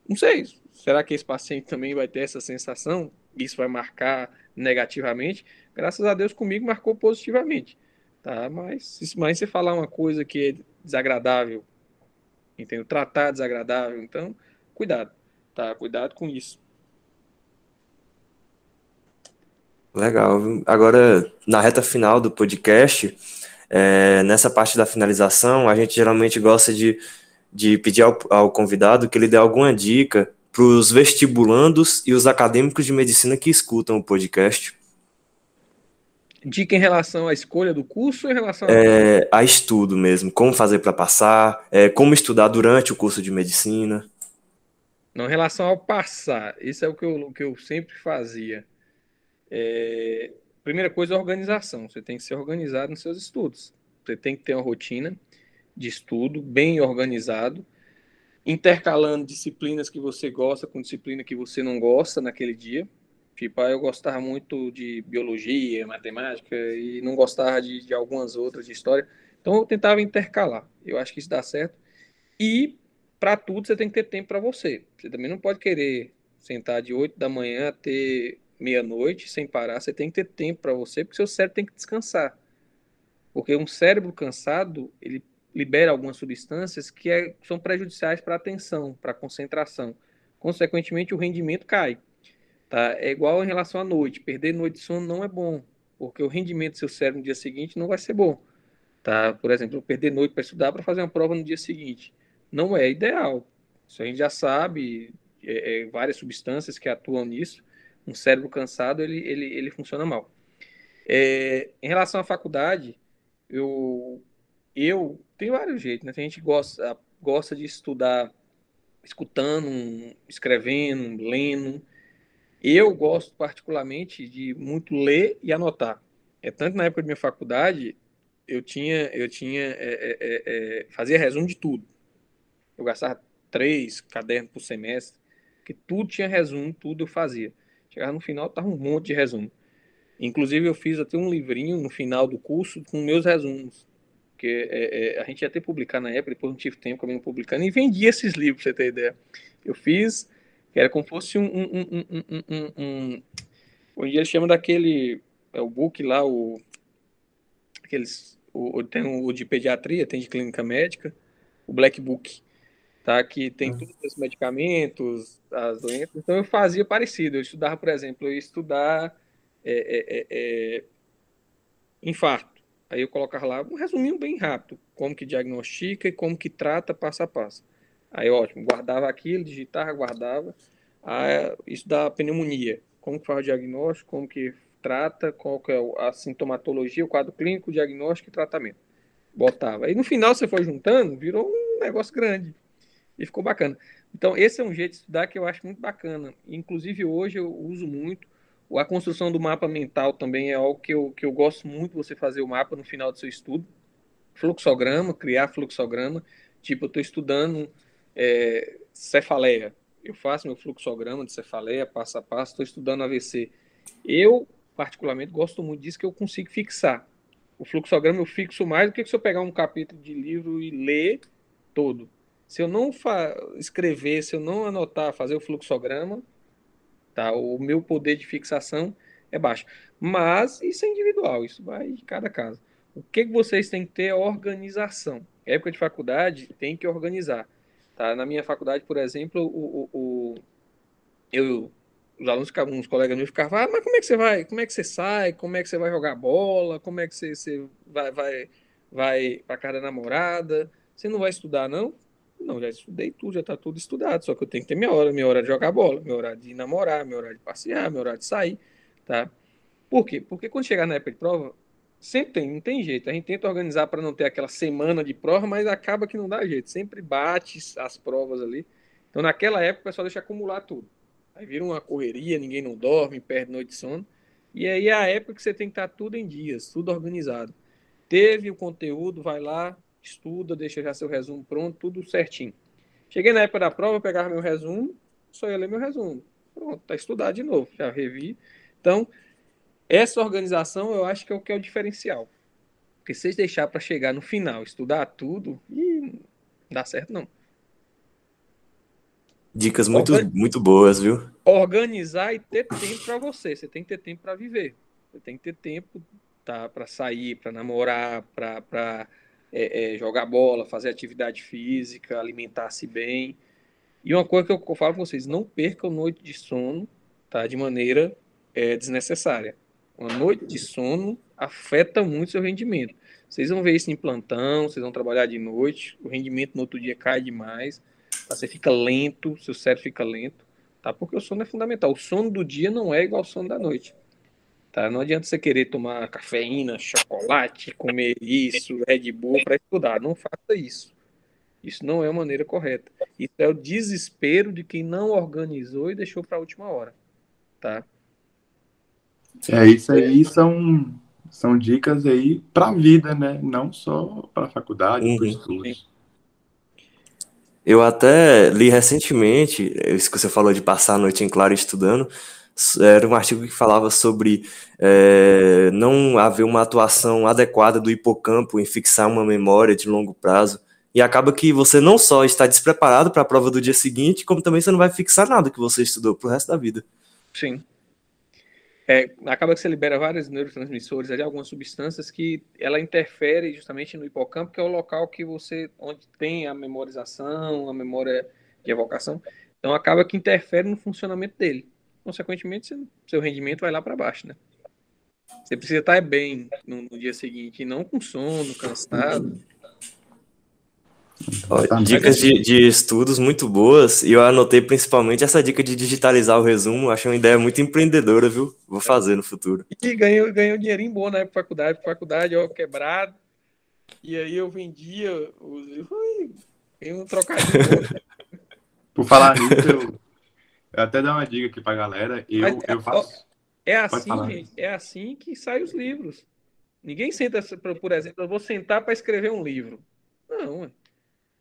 não sei, será que esse paciente também vai ter essa sensação? Isso vai marcar negativamente? Graças a Deus comigo marcou positivamente, tá? Mas, mas você falar uma coisa que é desagradável, entendeu? Tratar desagradável, então, cuidado, tá? Cuidado com isso. Legal. Agora, na reta final do podcast, é, nessa parte da finalização, a gente geralmente gosta de de pedir ao, ao convidado que ele dê alguma dica para os vestibulandos e os acadêmicos de medicina que escutam o podcast. Dica em relação à escolha do curso ou em relação a... É, a estudo mesmo, como fazer para passar, é, como estudar durante o curso de medicina. Não, em relação ao passar, isso é o que eu, o que eu sempre fazia. É, primeira coisa, organização. Você tem que ser organizado nos seus estudos. Você tem que ter uma rotina de estudo bem organizado, intercalando disciplinas que você gosta com disciplina que você não gosta naquele dia. Tipo, ah, eu gostava muito de biologia, matemática e não gostava de, de algumas outras de história. Então eu tentava intercalar. Eu acho que isso dá certo. E para tudo você tem que ter tempo para você. Você também não pode querer sentar de 8 da manhã até meia-noite sem parar. Você tem que ter tempo para você, porque seu cérebro tem que descansar. Porque um cérebro cansado, ele libera algumas substâncias que é, são prejudiciais para a atenção, para a concentração. Consequentemente, o rendimento cai. Tá? É igual em relação à noite. Perder noite de sono não é bom, porque o rendimento do seu cérebro no dia seguinte não vai ser bom. Tá? Por exemplo, perder noite para estudar para fazer uma prova no dia seguinte. Não é ideal. Isso a gente já sabe, é, é, várias substâncias que atuam nisso. Um cérebro cansado, ele, ele, ele funciona mal. É, em relação à faculdade, eu eu tem vários jeitos, né? Tem gente que gosta, gosta de estudar escutando, escrevendo, lendo. Eu gosto particularmente de muito ler e anotar. É tanto na época da minha faculdade, eu tinha, eu tinha, é, é, é, é, fazia resumo de tudo. Eu gastava três cadernos por semestre, que tudo tinha resumo, tudo eu fazia. Chegava no final, tava um monte de resumo. Inclusive eu fiz até um livrinho no final do curso com meus resumos porque é, é, a gente ia ter publicado na época, depois não tive tempo, acabei não publicando, e vendia esses livros, pra você ter ideia. Eu fiz, era como fosse um, um, um, um, um, eles chamam daquele, é o book lá, o, aqueles, o, tem o de pediatria, tem de clínica médica, o Black Book, tá, que tem uhum. todos os medicamentos, as doenças, então eu fazia parecido, eu estudava, por exemplo, eu ia estudar é, é, é, infarto, Aí eu colocava lá um resuminho bem rápido, como que diagnostica e como que trata passo a passo. Aí, ótimo, guardava aquilo, digitava, guardava. Ah, isso da pneumonia. Como que faz o diagnóstico, como que trata, qual que é a sintomatologia, o quadro clínico, diagnóstico e tratamento. Botava. Aí no final você foi juntando, virou um negócio grande. E ficou bacana. Então, esse é um jeito de estudar que eu acho muito bacana. Inclusive, hoje eu uso muito a construção do mapa mental também é algo que eu, que eu gosto muito você fazer o mapa no final do seu estudo. Fluxograma, criar fluxograma. Tipo, eu estou estudando é, cefaleia. eu faço meu fluxograma de cefaleia, passo a passo, estou estudando AVC. Eu, particularmente, gosto muito disso que eu consigo fixar. O fluxograma eu fixo mais do que se eu pegar um capítulo de livro e ler todo. Se eu não escrever, se eu não anotar, fazer o fluxograma, tá? o meu poder de fixação é baixo. Mas isso é individual, isso vai de cada caso. O que, que vocês têm que ter é organização. Época de faculdade, tem que organizar. Tá? Na minha faculdade, por exemplo, o, o, o eu, os alunos uns colegas meus ficavam, ah, mas como é que você vai, como é que você sai, como é que você vai jogar bola, como é que você, você vai, vai, vai para casa da namorada, você não vai estudar, não? Não, já estudei tudo, já está tudo estudado, só que eu tenho que ter minha hora, minha hora de jogar bola, minha hora de namorar, minha hora de passear, minha hora de sair, tá? Por quê? Porque quando chegar na época de prova, sempre tem, não tem jeito. A gente tenta organizar para não ter aquela semana de prova, mas acaba que não dá jeito. Sempre bate as provas ali. Então, naquela época, o pessoal deixa acumular tudo. Aí vira uma correria, ninguém não dorme, perde noite de sono. E aí é a época que você tem que estar tudo em dias, tudo organizado. Teve o conteúdo, vai lá, estuda, deixa já seu resumo pronto, tudo certinho. Cheguei na época da prova, pegava meu resumo, só ia ler meu resumo. Pronto, tá estudado de novo, já revi. Então, essa organização eu acho que é o que é o diferencial. Porque se vocês deixar para chegar no final, estudar tudo, não dá certo não. Dicas muito, Organ... muito boas, viu? Organizar e ter tempo para você. Você tem que ter tempo para viver. Você tem que ter tempo tá, para sair, para namorar, para é, é, jogar bola, fazer atividade física, alimentar-se bem. E uma coisa que eu falo para vocês: não percam noite de sono tá, de maneira é, desnecessária. Uma noite de sono afeta muito seu rendimento. Vocês vão ver isso em plantão, vocês vão trabalhar de noite, o rendimento no outro dia cai demais, tá? você fica lento, seu cérebro fica lento, tá? Porque o sono é fundamental. O sono do dia não é igual ao sono da noite. Tá? Não adianta você querer tomar cafeína, chocolate, comer isso, Red Bull para estudar. Não faça isso. Isso não é a maneira correta. Isso é o desespero de quem não organizou e deixou para a última hora. Tá? É, isso aí são, são dicas aí para a vida, né? Não só para a faculdade, uhum. para estudos. Eu até li recentemente, isso que você falou de passar a noite em claro estudando, era um artigo que falava sobre é, não haver uma atuação adequada do hipocampo em fixar uma memória de longo prazo. E acaba que você não só está despreparado para a prova do dia seguinte, como também você não vai fixar nada que você estudou para o resto da vida. Sim é, acaba que você libera vários neurotransmissores, ali, algumas substâncias que ela interfere justamente no hipocampo, que é o local que você, onde tem a memorização, a memória de evocação. Então acaba que interfere no funcionamento dele. Consequentemente, seu, rendimento vai lá para baixo, né? Você precisa estar bem no, no dia seguinte, e não com sono, cansado. Dicas de, de, estudos muito boas, e eu anotei principalmente essa dica de digitalizar o resumo, achei uma ideia muito empreendedora, viu? Vou fazer no futuro. E ganhei, ganhei um dinheirinho bom na época faculdade, faculdade, ó, quebrado, e aí eu vendia, ui, um trocadinho. Por falar nisso, eu, eu, até dar uma dica aqui pra galera, eu, Mas, eu faço... É assim, gente, é assim que saem os livros. Ninguém senta, por exemplo, eu vou sentar para escrever um livro. Não,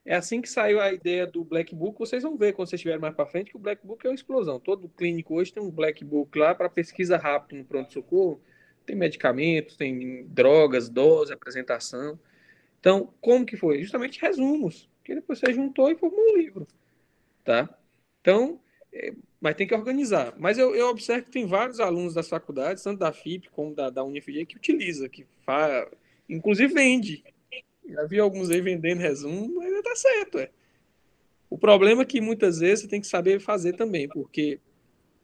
é assim que saiu a ideia do Black Book. Vocês vão ver quando vocês estiverem mais para frente que o Black Book é uma explosão. Todo clínico hoje tem um Black Book lá para pesquisa rápida no pronto-socorro. Tem medicamentos, tem drogas, dose, apresentação. Então, como que foi? Justamente resumos, que depois você juntou e formou um livro, tá? Então, mas tem que organizar. Mas eu, eu, observo que tem vários alunos das faculdades, tanto da FIP como da, da UniFG, que utiliza, que faz, inclusive vende, já vi alguns aí vendendo resumo, mas tá certo, é. O problema é que muitas vezes você tem que saber fazer também, porque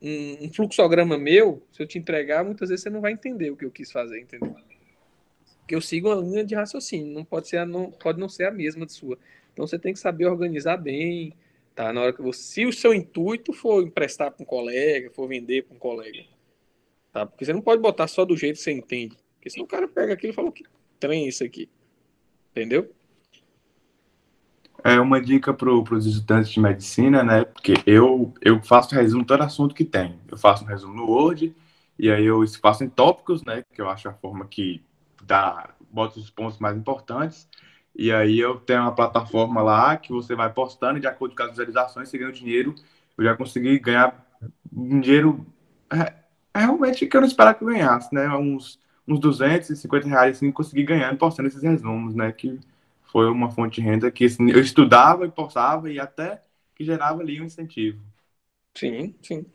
um, um fluxograma meu, se eu te entregar, muitas vezes você não vai entender o que eu quis fazer, entendeu? Porque eu sigo uma linha de raciocínio, não pode ser, não, pode não ser a mesma de sua. Então você tem que saber organizar bem, tá? Na hora que você, se o seu intuito for emprestar para um colega, for vender para um colega, tá? Porque você não pode botar só do jeito que você entende, porque senão o cara pega aquilo e fala que trem é isso aqui. Entendeu? É uma dica para os estudantes de medicina, né? Porque eu, eu faço resumo todo assunto que tem. Eu faço um resumo no Word, e aí eu faço em tópicos, né? Que eu acho a forma que dá, bota os pontos mais importantes. E aí eu tenho uma plataforma lá que você vai postando e de acordo com as visualizações, você ganha o dinheiro eu já consegui ganhar um dinheiro é, é realmente que eu não esperava que eu ganhasse, né? Uns, uns 250 reais, assim, consegui ganhando postando esses resumos, né? Que foi uma fonte de renda que assim, eu estudava e postava e até que gerava ali um incentivo. Sim, sim.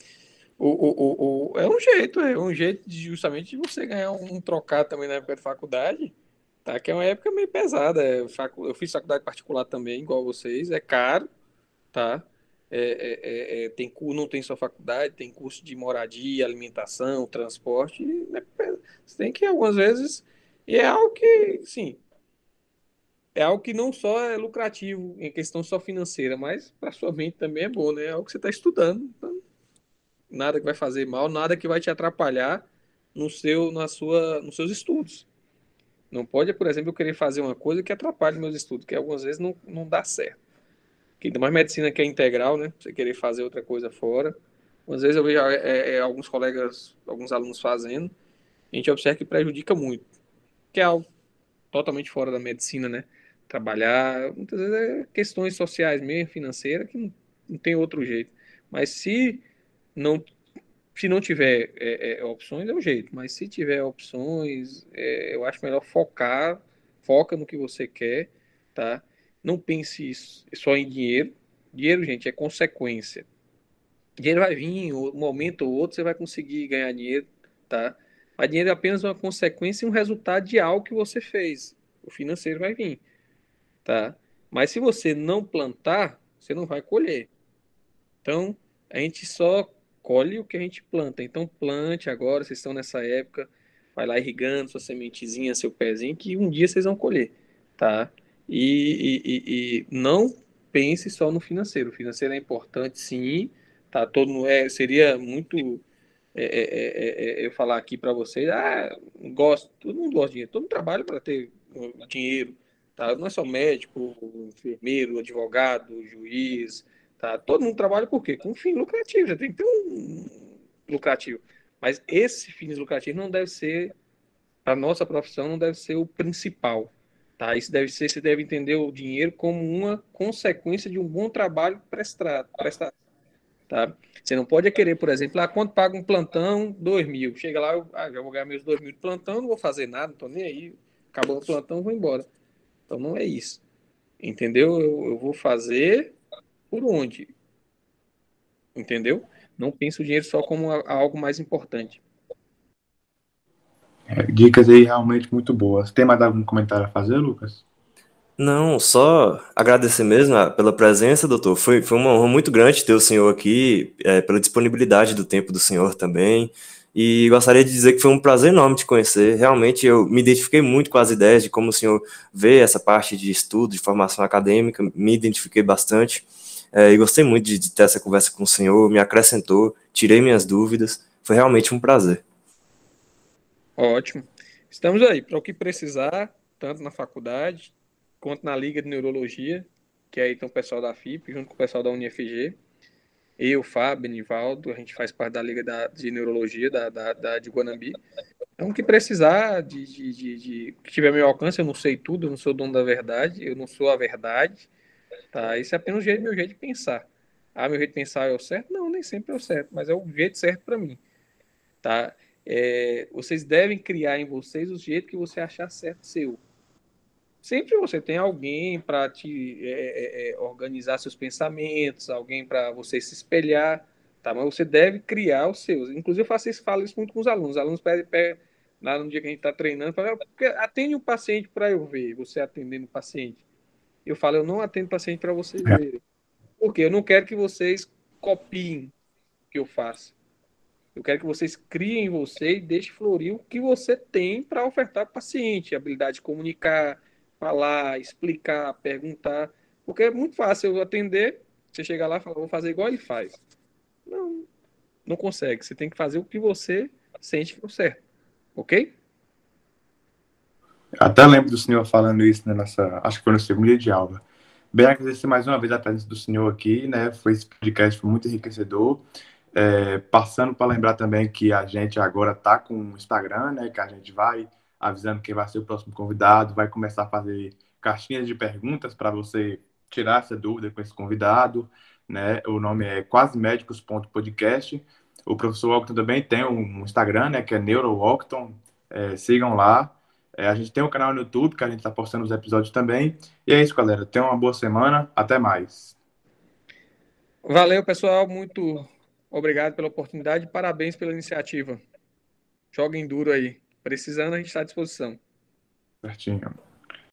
O, o, o, é um jeito, é um jeito de, justamente de você ganhar um, um trocado também na época de faculdade, tá? Que é uma época meio pesada. É, eu fiz faculdade particular também, igual vocês, é caro, tá? É, é, é, é tem, não tem só faculdade, tem curso de moradia, alimentação, transporte. Né? Você tem que, algumas vezes, e é algo que, sim, é algo que não só é lucrativo em questão só financeira, mas para sua mente também é bom, né? É algo que você está estudando. Então, nada que vai fazer mal, nada que vai te atrapalhar no seu, na sua, nos seus estudos. Não pode, por exemplo, eu querer fazer uma coisa que atrapalhe meus estudos, que algumas vezes não, não dá certo. Que ainda mais medicina que é integral, né? Você querer fazer outra coisa fora. Às vezes eu vejo é, é, alguns colegas, alguns alunos fazendo, a gente observa que prejudica muito. Que é algo totalmente fora da medicina, né? Trabalhar, muitas vezes é questões sociais mesmo, financeiras, que não, não tem outro jeito. Mas se não se não tiver é, é, opções, é um jeito, mas se tiver opções, é, eu acho melhor focar, foca no que você quer, tá? Não pense só em dinheiro. Dinheiro, gente, é consequência. Dinheiro vai vir, um momento ou outro você vai conseguir ganhar dinheiro, tá? Mas dinheiro é apenas uma consequência e um resultado de algo que você fez. O financeiro vai vir, tá? Mas se você não plantar, você não vai colher. Então, a gente só colhe o que a gente planta. Então plante agora, vocês estão nessa época, vai lá irrigando sua sementezinha, seu pezinho, que um dia vocês vão colher, tá? E, e, e não pense só no financeiro. O financeiro é importante, sim, tá? Todo é seria muito é, é, é, é eu falar aqui para vocês, ah, gosto, todo mundo gosta de dinheiro, todo mundo trabalha para ter dinheiro, tá? Não é só médico, enfermeiro, advogado, juiz, Tá? Todo mundo trabalha por quê? Com fim lucrativo, já tem que ter um lucrativo. Mas esse fim lucrativo não deve ser, a nossa profissão não deve ser o principal. Tá? Isso deve ser, você deve entender o dinheiro como uma consequência de um bom trabalho prestado. prestado tá? Você não pode querer, por exemplo, ah, quanto paga um plantão? Dois mil. Chega lá, eu ah, já vou ganhar meus dois mil de plantão, não vou fazer nada, não tô nem aí. Acabou o plantão, vou embora. Então não é isso. Entendeu? Eu, eu vou fazer por onde. Entendeu? Não pense o dinheiro só como algo mais importante. É, dicas aí realmente muito boas. Tem mais algum comentário a fazer, Lucas? Não, só agradecer mesmo pela presença, doutor. Foi, foi uma honra muito grande ter o senhor aqui, é, pela disponibilidade do tempo do senhor também. E gostaria de dizer que foi um prazer enorme te conhecer. Realmente eu me identifiquei muito com as ideias de como o senhor vê essa parte de estudo, de formação acadêmica, me identifiquei bastante. É, e gostei muito de, de, ter essa conversa com o senhor, me acrescentou, tirei minhas dúvidas. Foi realmente um prazer. Ótimo. Estamos aí para o que precisar, tanto na faculdade quanto na Liga de Neurologia, que aí tem o pessoal da FIP, junto com o pessoal da UniFG. Eu, Fábio, Nivaldo, a gente faz parte da Liga da, de Neurologia da, da, da de Guanambi. Então, o que precisar de, de, de, de que tiver meu alcance, eu não sei tudo, eu não sou dono da verdade, eu não sou a verdade, Tá? Esse é apenas jeito, meu jeito de pensar. Ah, meu jeito de pensar é o certo? Não, nem sempre é o certo, mas é o jeito certo para mim. Tá? É, vocês devem criar em vocês o jeito que você achar certo seu. Sempre você tem alguém para te é, é, é, organizar seus pensamentos, alguém para você se espelhar, tá? Mas você deve criar os seus. Inclusive, eu faço isso, falo isso muito com os alunos. Os alunos pedem, pedem lá no dia que a gente está treinando, falam, atende um paciente para eu ver, você atendendo o paciente. Eu falo, eu não atendo paciente para vocês é. verem. Porque eu não quero que vocês copiem o que eu faço. Eu quero que vocês criem em você e deixem florir o que você tem para ofertar para o paciente. Habilidade de comunicar, falar, explicar, perguntar. Porque é muito fácil eu atender, você chegar lá e falar, vou fazer igual ele faz. Não, não consegue. Você tem que fazer o que você sente que é certo. Ok? Até lembro do senhor falando isso né, nessa, acho que foi no segundo dia de aula. Bem, agradecer mais uma vez a presença do senhor aqui, né? Foi esse podcast foi muito enriquecedor. É, passando para lembrar também que a gente agora está com o Instagram, né? Que a gente vai avisando quem vai ser o próximo convidado, vai começar a fazer caixinhas de perguntas para você tirar essa dúvida com esse convidado. né? O nome é quasemédicos.podcast. O professor Octon também tem um Instagram, né? Que é NeuroOcton. É, sigam lá. É, a gente tem um canal no YouTube que a gente está postando os episódios também. E é isso, galera. Tenham uma boa semana. Até mais. Valeu, pessoal. Muito obrigado pela oportunidade. Parabéns pela iniciativa. Joguem duro aí. Precisando, a gente está à disposição. Certinho.